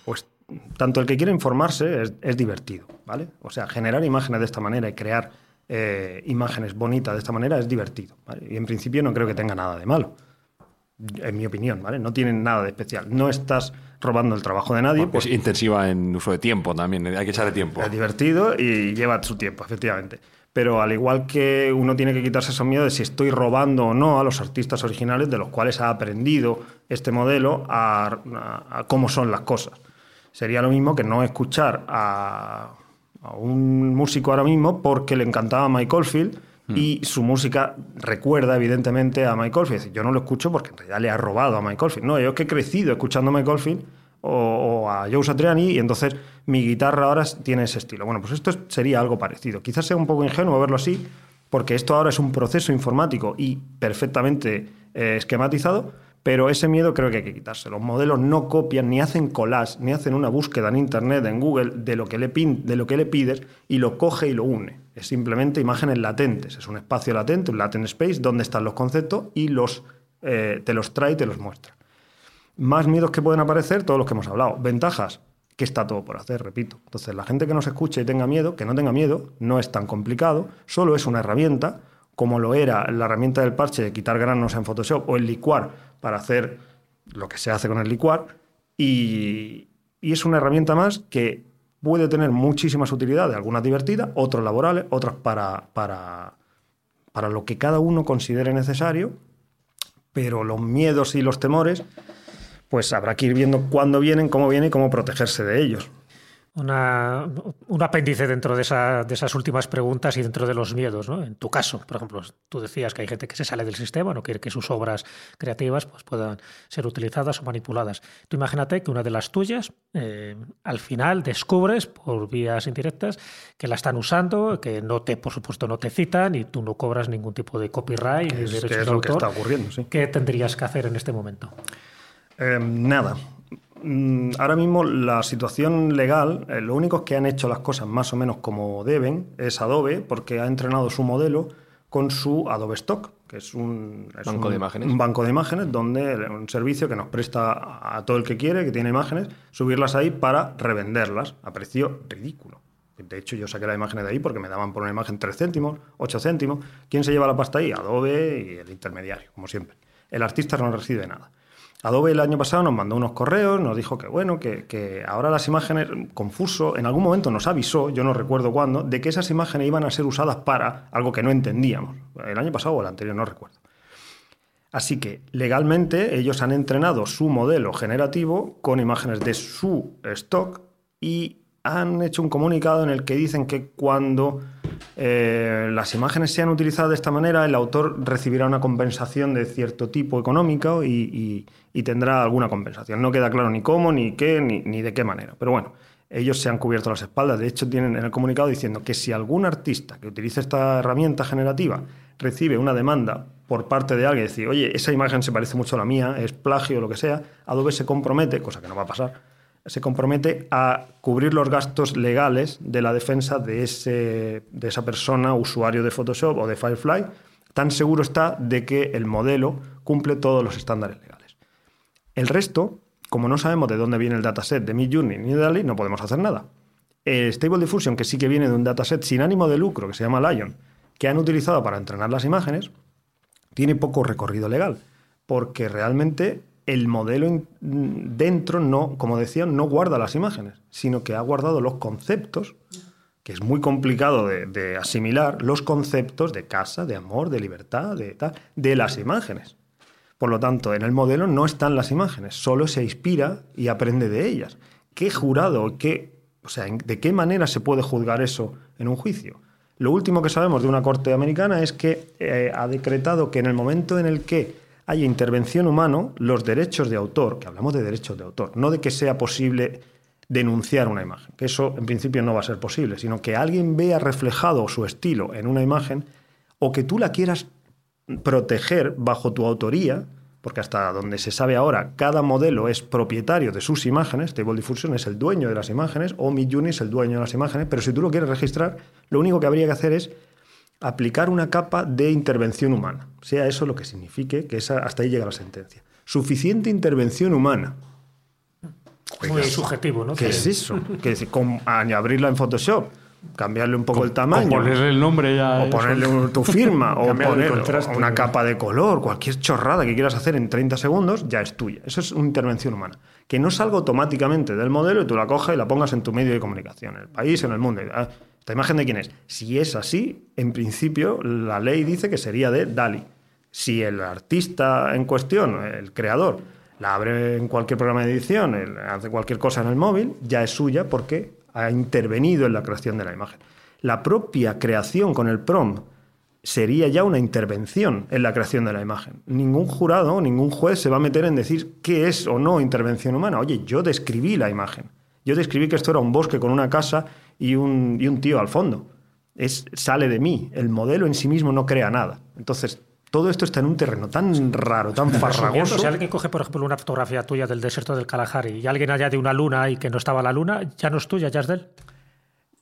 tanto el que quiere informarse es, divertido, ¿vale? O sea, generar imágenes de esta manera y crear eh, imágenes bonitas de esta manera es divertido. Y en principio no creo que tenga nada de malo. En mi opinión, ¿vale? No tienen nada de especial. No estás robando el trabajo de nadie. Pues intensiva en uso de tiempo también, hay que echarle tiempo. Es divertido y lleva su tiempo, efectivamente. Pero al igual que uno tiene que quitarse esos miedos de si estoy robando o no a los artistas originales de los cuales ha aprendido este modelo a, a- a cómo son las cosas. Sería lo mismo que no escuchar a, a un músico ahora mismo porque le encantaba Mike Oldfield y su música recuerda evidentemente a Mike Oldfield. Yo no lo escucho porque en realidad le ha robado a Mike Oldfield. No, yo es que he crecido escuchando a Mike Oldfield o, a Joe Satriani y entonces mi guitarra ahora tiene ese estilo. Bueno, pues esto es- sería algo parecido. Quizás sea un poco ingenuo verlo así, porque esto ahora es un proceso informático y perfectamente eh, esquematizado, Pero ese miedo creo que hay que quitarse. Los modelos no copian, ni hacen collage, ni hacen una búsqueda en Internet, en Google, de lo que le, pin, de lo que le pides y lo coge y lo une. Es simplemente imágenes latentes. Es un espacio latente, un latent space, donde están los conceptos y los, eh, te los trae y te los muestra. Más miedos que pueden aparecer, todos los que hemos hablado. Ventajas, que está todo por hacer, repito. Entonces, la gente que nos escuche y tenga miedo, que no tenga miedo, no es tan complicado, solo es una herramienta, como lo era la herramienta del parche de quitar granos en Photoshop o el licuar para hacer lo que se hace con el licuar, y, y es una herramienta más que puede tener muchísimas utilidades, algunas divertidas, otras laborales, otras para, para, para lo que cada uno considere necesario, pero los miedos y los temores pues habrá que ir viendo cuándo vienen, cómo vienen y cómo protegerse de ellos. Una, un apéndice dentro de, esa, de, esas últimas preguntas y dentro de los miedos. ¿no? En tu caso, por ejemplo, tú decías que hay gente que se sale del sistema, no quiere que sus obras creativas pues, puedan ser utilizadas o manipuladas. Tú imagínate que una de las tuyas, eh, al final descubres por vías indirectas que la están usando, que no te, por supuesto, no te citan y tú no cobras ningún tipo de copyright ni es, derechos que es de lo autor. que está ocurriendo, sí. ¿Qué tendrías que hacer en este momento? Eh, nada. Mm, Ahora mismo la situación legal, eh, lo único que han hecho las cosas más o menos como deben es Adobe, porque ha entrenado su modelo con su Adobe Stock, que es un es Banco un- de imágenes. un banco de imágenes, donde un servicio que nos presta a a todo el que quiere, que tiene imágenes, subirlas ahí para revenderlas a precio ridículo. De hecho, yo saqué la imagen de ahí porque me daban por una imagen 3 céntimos, 8 céntimos. ¿Quién se lleva la pasta ahí? Adobe y el intermediario, como siempre. El artista no recibe nada. Adobe el año pasado nos mandó unos correos, nos dijo que bueno, que, ahora las imágenes, confuso, en algún momento nos avisó, yo no recuerdo cuándo, de que esas imágenes iban a ser usadas para algo que no entendíamos. El año pasado o el anterior, no recuerdo. Así que legalmente ellos han entrenado su modelo generativo con imágenes de su stock y han hecho un comunicado en el que dicen que cuando eh, las imágenes sean utilizadas de esta manera, el autor recibirá una compensación de cierto tipo económico y- y tendrá alguna compensación. No queda claro ni cómo, ni qué, ni, ni de qué manera. Pero bueno, ellos se han cubierto las espaldas. De hecho, tienen en el comunicado diciendo que si algún artista que utilice esta herramienta generativa recibe una demanda por parte de alguien, decir, oye, esa imagen se parece mucho a la mía, es plagio o lo que sea, Adobe se compromete, cosa que no va a pasar, se compromete a cubrir los gastos legales de la defensa de, ese, de esa persona, usuario de Photoshop o de Firefly. Tan seguro está de que el modelo cumple todos los estándares legales. El resto, como no sabemos de dónde viene el dataset de Midjourney ni de DALI, no podemos hacer nada. El Stable Diffusion, que sí que viene de un dataset sin ánimo de lucro, que se llama Lion, que han utilizado para entrenar las imágenes, tiene poco recorrido legal, porque realmente el modelo dentro no, como decía, no guarda las imágenes, sino que ha guardado los conceptos, que es muy complicado de, de asimilar, los conceptos de casa, de amor, de libertad, de tal, de las imágenes. Por lo tanto, en el modelo no están las imágenes, solo se inspira y aprende de ellas. ¿Qué jurado, qué, o sea, de qué manera se puede juzgar eso en un juicio? Lo último que sabemos de una corte americana es que eh, ha decretado que en el momento en el que haya intervención humano, los derechos de autor, que hablamos de derechos de autor, no de que sea posible denunciar una imagen, que eso en principio no va a ser posible, sino que alguien vea reflejado su estilo en una imagen o que tú la quieras proteger bajo tu autoría, porque hasta donde se sabe ahora, cada modelo es propietario de sus imágenes, Stable Diffusion es el dueño de las imágenes, o Midjourney es el dueño de las imágenes, pero si tú lo quieres registrar, lo único que habría que hacer es aplicar una capa de intervención humana, sea eso lo que signifique, que esa, hasta ahí llega la sentencia. Suficiente intervención humana. Muy subjetivo, ¿no? ¿Qué es eso? Que con abrirla en Photoshop, cambiarle un poco el tamaño. O ponerle el nombre ya. O ponerle un- tu firma, o poner una capa de color, cualquier chorrada que quieras hacer en 30 segundos, ya es tuya. Eso es una intervención humana. Que no salga automáticamente del modelo y tú la cojas y la pongas en tu medio de comunicación, en el país, en el mundo. Ah, ¿Esta imagen de quién es? Si es así, en principio la ley dice que sería de Dali. Si el artista en cuestión, el creador, la abre en cualquier programa de edición, hace cualquier cosa en el móvil, ya es suya porque ha intervenido en la creación de la imagen. La propia creación con el prompt sería ya una intervención en la creación de la imagen. Ningún jurado, ningún juez se va a meter en decir qué es o no intervención humana. Oye, yo describí la imagen. Yo describí que esto era un bosque con una casa y un, y un tío al fondo. Es, sale de mí. El modelo en sí mismo no crea nada. Entonces, todo esto está en un terreno tan raro, tan farragoso. Si alguien coge, por ejemplo, una fotografía tuya del desierto del Kalahari y alguien allá de una luna y que no estaba la luna, ya no es tuya, ya es de él.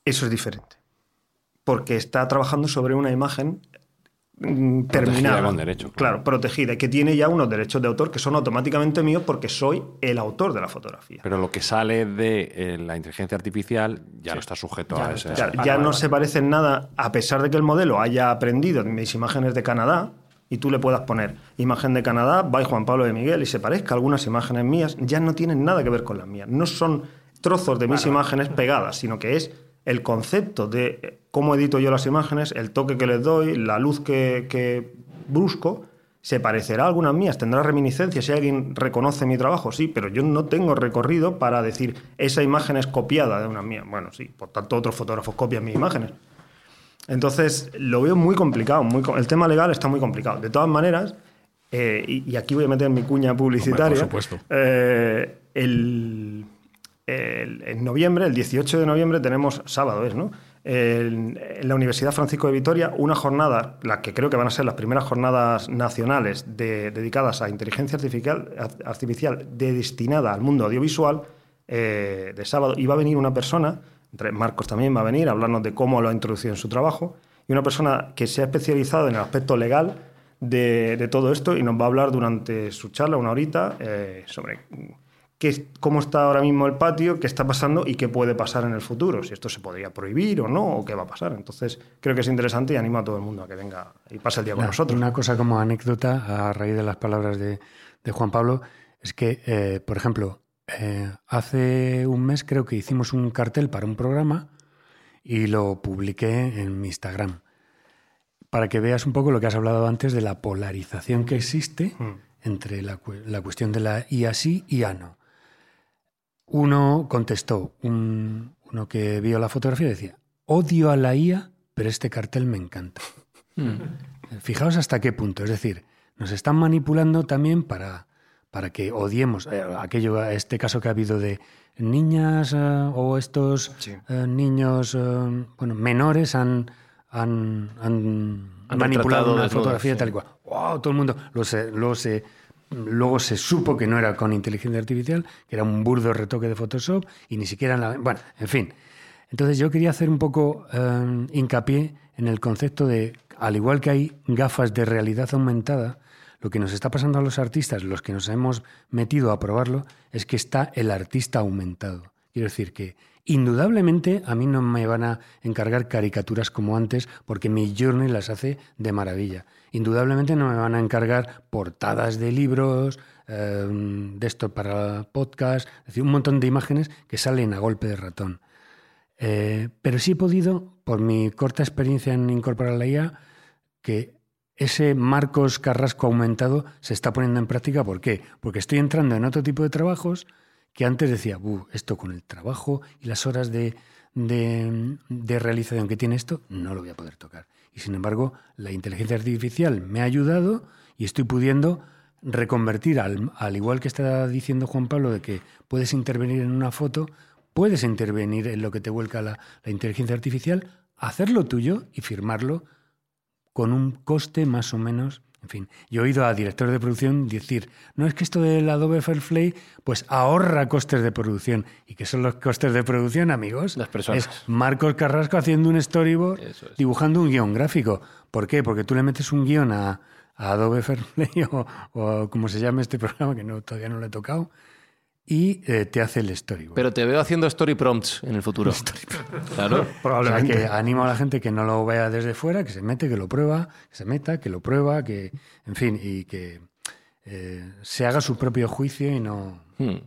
Eso es diferente. Porque está trabajando sobre una imagen mm, terminada. con derecho, claro. Claro, protegida, y que tiene ya unos derechos de autor que son automáticamente míos porque soy el autor de la fotografía. Pero lo que sale de eh, la inteligencia artificial ya no está sujeto Ya a no ese. está. Ya, ya no se parece en nada, a pesar de que el modelo haya aprendido de mis imágenes de Canadá, y tú le puedas poner imagen de Canadá, by Juan Pablo de Miguel, y se parezca a algunas imágenes mías, ya no tienen nada que ver con las mías. No son trozos de mis imágenes pegadas, sino que es el concepto de eh, cómo edito yo las imágenes, el toque que les doy, la luz que, que busco. Se parecerá a algunas mías, tendrá reminiscencias si alguien reconoce mi trabajo, sí, pero yo no tengo recorrido para decir esa imagen es copiada de una mía. Bueno, sí, por tanto otros fotógrafos copian mis imágenes. Entonces, lo veo muy complicado. Muy, el tema legal está muy complicado. De todas maneras, eh, y, y aquí voy a meter mi cuña publicitaria. Hombre, por supuesto. eh, el, el- en noviembre, el 18 de noviembre, tenemos, sábado es, ¿no? En, en la Universidad Francisco de Vitoria, una jornada, las que creo que van a ser las primeras jornadas nacionales de- dedicadas a inteligencia artificial, artificial de- destinada al mundo audiovisual, eh, de sábado. Y va a venir una persona, Marcos también va a venir a hablarnos de cómo lo ha introducido en su trabajo, y una persona que se ha especializado en el aspecto legal de, de todo esto y nos va a hablar durante su charla, una horita, eh, sobre qué, cómo está ahora mismo el patio, qué está pasando y qué puede pasar en el futuro, si esto se podría prohibir o no, o qué va a pasar. Entonces, creo que es interesante y animo a todo el mundo a que venga y pase el día con nosotros. Una cosa como anécdota, a raíz de las palabras de, de Juan Pablo, es que, eh, por ejemplo, eh, hace un mes creo que hicimos un cartel para un programa y lo publiqué en mi Instagram. Para que veas un poco lo que has hablado antes de la polarización que existe entre la, cu- la cuestión de la IA sí y IA no. Uno contestó, un- uno que vio la fotografía decía, odio a la IA, pero este cartel me encanta. Fijaos hasta qué punto. Es decir, nos están manipulando también para, para que odiemos eh, aquello, este caso que ha habido de niñas eh, o estos eh, niños bueno, menores han, han, han Han manipulado una fotografía sí. tal y cual. ¡Wow! Todo el mundo. Lo se- luego, se, luego se supo que no era con inteligencia artificial, que era un burdo retoque de Photoshop y ni siquiera en la. Bueno, en fin. Entonces yo quería hacer un poco hincapié en el concepto de, al igual que hay gafas de realidad aumentada, lo que nos está pasando a los artistas, los que nos hemos metido a probarlo, es que está el artista aumentado. Quiero decir que indudablemente a mí no me van a encargar caricaturas como antes porque mi journey las hace de maravilla. Indudablemente no me van a encargar portadas de libros, eh, de esto para podcast, es decir, un montón de imágenes que salen a golpe de ratón. Eh, pero sí he podido, por mi corta experiencia en incorporar la IA, que ese Marcos Carrasco aumentado se está poniendo en práctica. ¿Por qué? Porque estoy entrando en otro tipo de trabajos que antes decía, "Buh, esto con el trabajo y las horas de, de- realización que tiene esto, no lo voy a poder tocar. Y sin embargo, la inteligencia artificial me ha ayudado y estoy pudiendo reconvertir, al, al igual que está diciendo Juan Pablo, de que puedes intervenir en una foto, puedes intervenir en lo que te vuelca la, la inteligencia artificial, hacerlo tuyo y firmarlo con un coste más o menos. En fin, yo he oído a directores de producción decir, no es que esto del Adobe Fairplay pues ahorra costes de producción. ¿Y qué son los costes de producción, amigos? Las personas. Es Marcos Carrasco haciendo un storyboard, es. dibujando un guion gráfico. ¿Por qué? Porque tú le metes un guion a, a Adobe Fairplay o, o como se llama este programa, que no, todavía no lo he tocado, y eh, te hace el storyboard. Pero te veo haciendo story prompts en el futuro. claro. O sea, que animo a la gente que no lo vea desde fuera, que se mete, que lo prueba, que se meta, que lo prueba, que, en fin, y que eh, se haga su propio juicio y no... Hmm.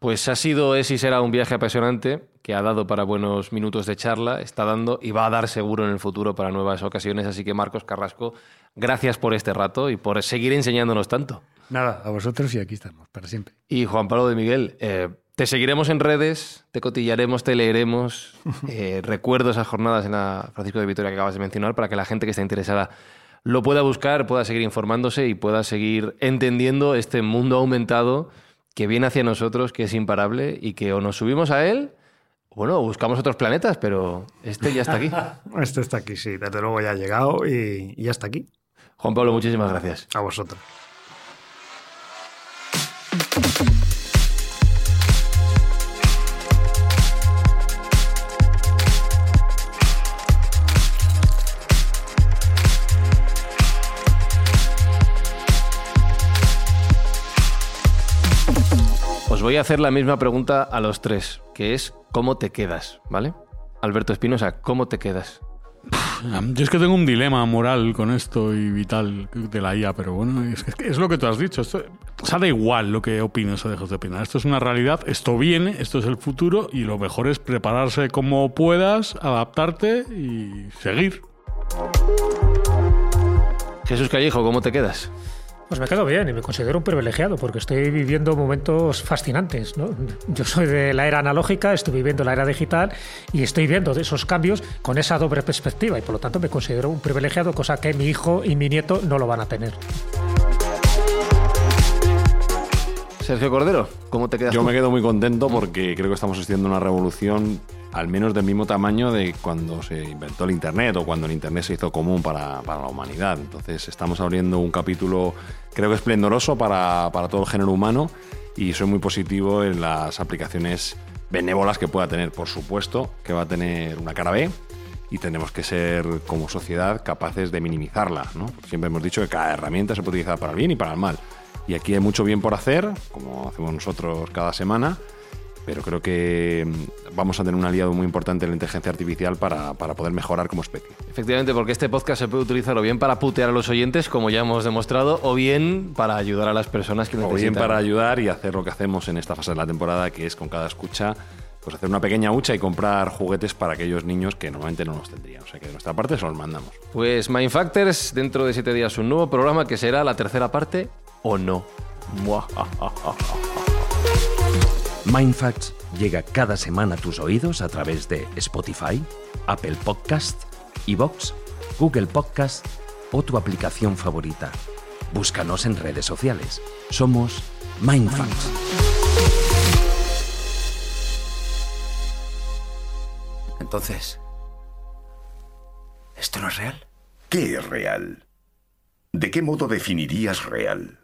Pues ha sido, es y será un viaje apasionante que ha dado para buenos minutos de charla, está dando y va a dar seguro en el futuro para nuevas ocasiones. Así que Marcos Carrasco, gracias por este rato y por seguir enseñándonos tanto. Nada, a vosotros y aquí estamos, para siempre. Y Juan Pablo de Miguel, eh, te seguiremos en redes, te cotillaremos, te leeremos. Eh, recuerdo esas jornadas en la Francisco de Vitoria que acabas de mencionar para que la gente que está interesada lo pueda buscar, pueda seguir informándose y pueda seguir entendiendo este mundo aumentado que viene hacia nosotros, que es imparable y que o nos subimos a él, bueno, o buscamos otros planetas, pero este ya está aquí. Este está aquí, sí, desde luego ya ha llegado y ya está aquí. Juan Pablo, muchísimas gracias. A vosotros. Os voy a hacer la misma pregunta a los tres, que es ¿cómo te quedas? ¿Vale? Alberto Espinosa, ¿cómo te quedas? Yo es que tengo un dilema moral con esto y vital de la IA, pero bueno, es, lo que tú has dicho. Esto, o sea, da igual lo que opines o dejes de opinar. Esto es una realidad, esto viene, esto es el futuro y lo mejor es prepararse como puedas, adaptarte y seguir. Jesús Callejo, ¿cómo te quedas? Pues me quedo bien y me considero un privilegiado porque estoy viviendo momentos fascinantes. ¿no? Yo soy de la era analógica, estoy viviendo la era digital y estoy viendo esos cambios con esa doble perspectiva y por lo tanto me considero un privilegiado, cosa que mi hijo y mi nieto no lo van a tener. Sergio Cordero, ¿cómo te quedas? Yo me quedo muy contento porque creo que estamos haciendo una revolución al menos del mismo tamaño de cuando se inventó el Internet o cuando el Internet se hizo común para, para la humanidad. Entonces estamos abriendo un capítulo creo que esplendoroso para, para todo el género humano y soy muy positivo en las aplicaciones benévolas que pueda tener. Por supuesto que va a tener una cara B y tenemos que ser como sociedad capaces de minimizarla. ¿no? Siempre hemos dicho que cada herramienta se puede utilizar para el bien y para el mal. Y aquí hay mucho bien por hacer, como hacemos nosotros cada semana pero creo que mm, vamos a tener un aliado muy importante en la inteligencia artificial para, para, poder mejorar como especie. Efectivamente, porque este podcast se puede utilizar o bien para putear a los oyentes, como ya hemos demostrado, o bien para ayudar a las personas que necesitan. O bien para ayudar y hacer lo que hacemos en esta fase de la temporada, que es con cada escucha pues hacer una pequeña hucha y comprar juguetes para aquellos niños que normalmente no los tendrían. O sea que de nuestra parte se los mandamos. Pues Mindfactors, dentro de siete días un nuevo programa que será la tercera parte o no. Mindfacts llega cada semana a tus oídos a través de Spotify, Apple Podcast, Evox, Google Podcast o tu aplicación favorita. Búscanos en redes sociales. Somos Mindfacts. Entonces, ¿esto no es real? ¿Qué es real? ¿De qué modo definirías real?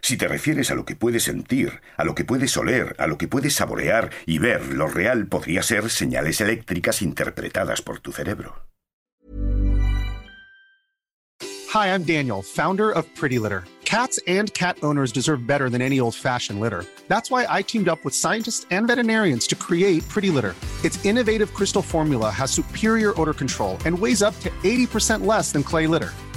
Si te refieres a lo que puedes sentir, a lo que puedes oler, a lo que puedes saborear y ver, lo real podría ser señales eléctricas interpretadas por tu cerebro. Hi, I'm Daniel, founder of Pretty Litter. Cats and cat owners deserve better than any old-fashioned litter. That's why I teamed up with scientists and veterinarians to create Pretty Litter. Its innovative crystal formula has superior odor control and weighs up to 80% less than clay litter.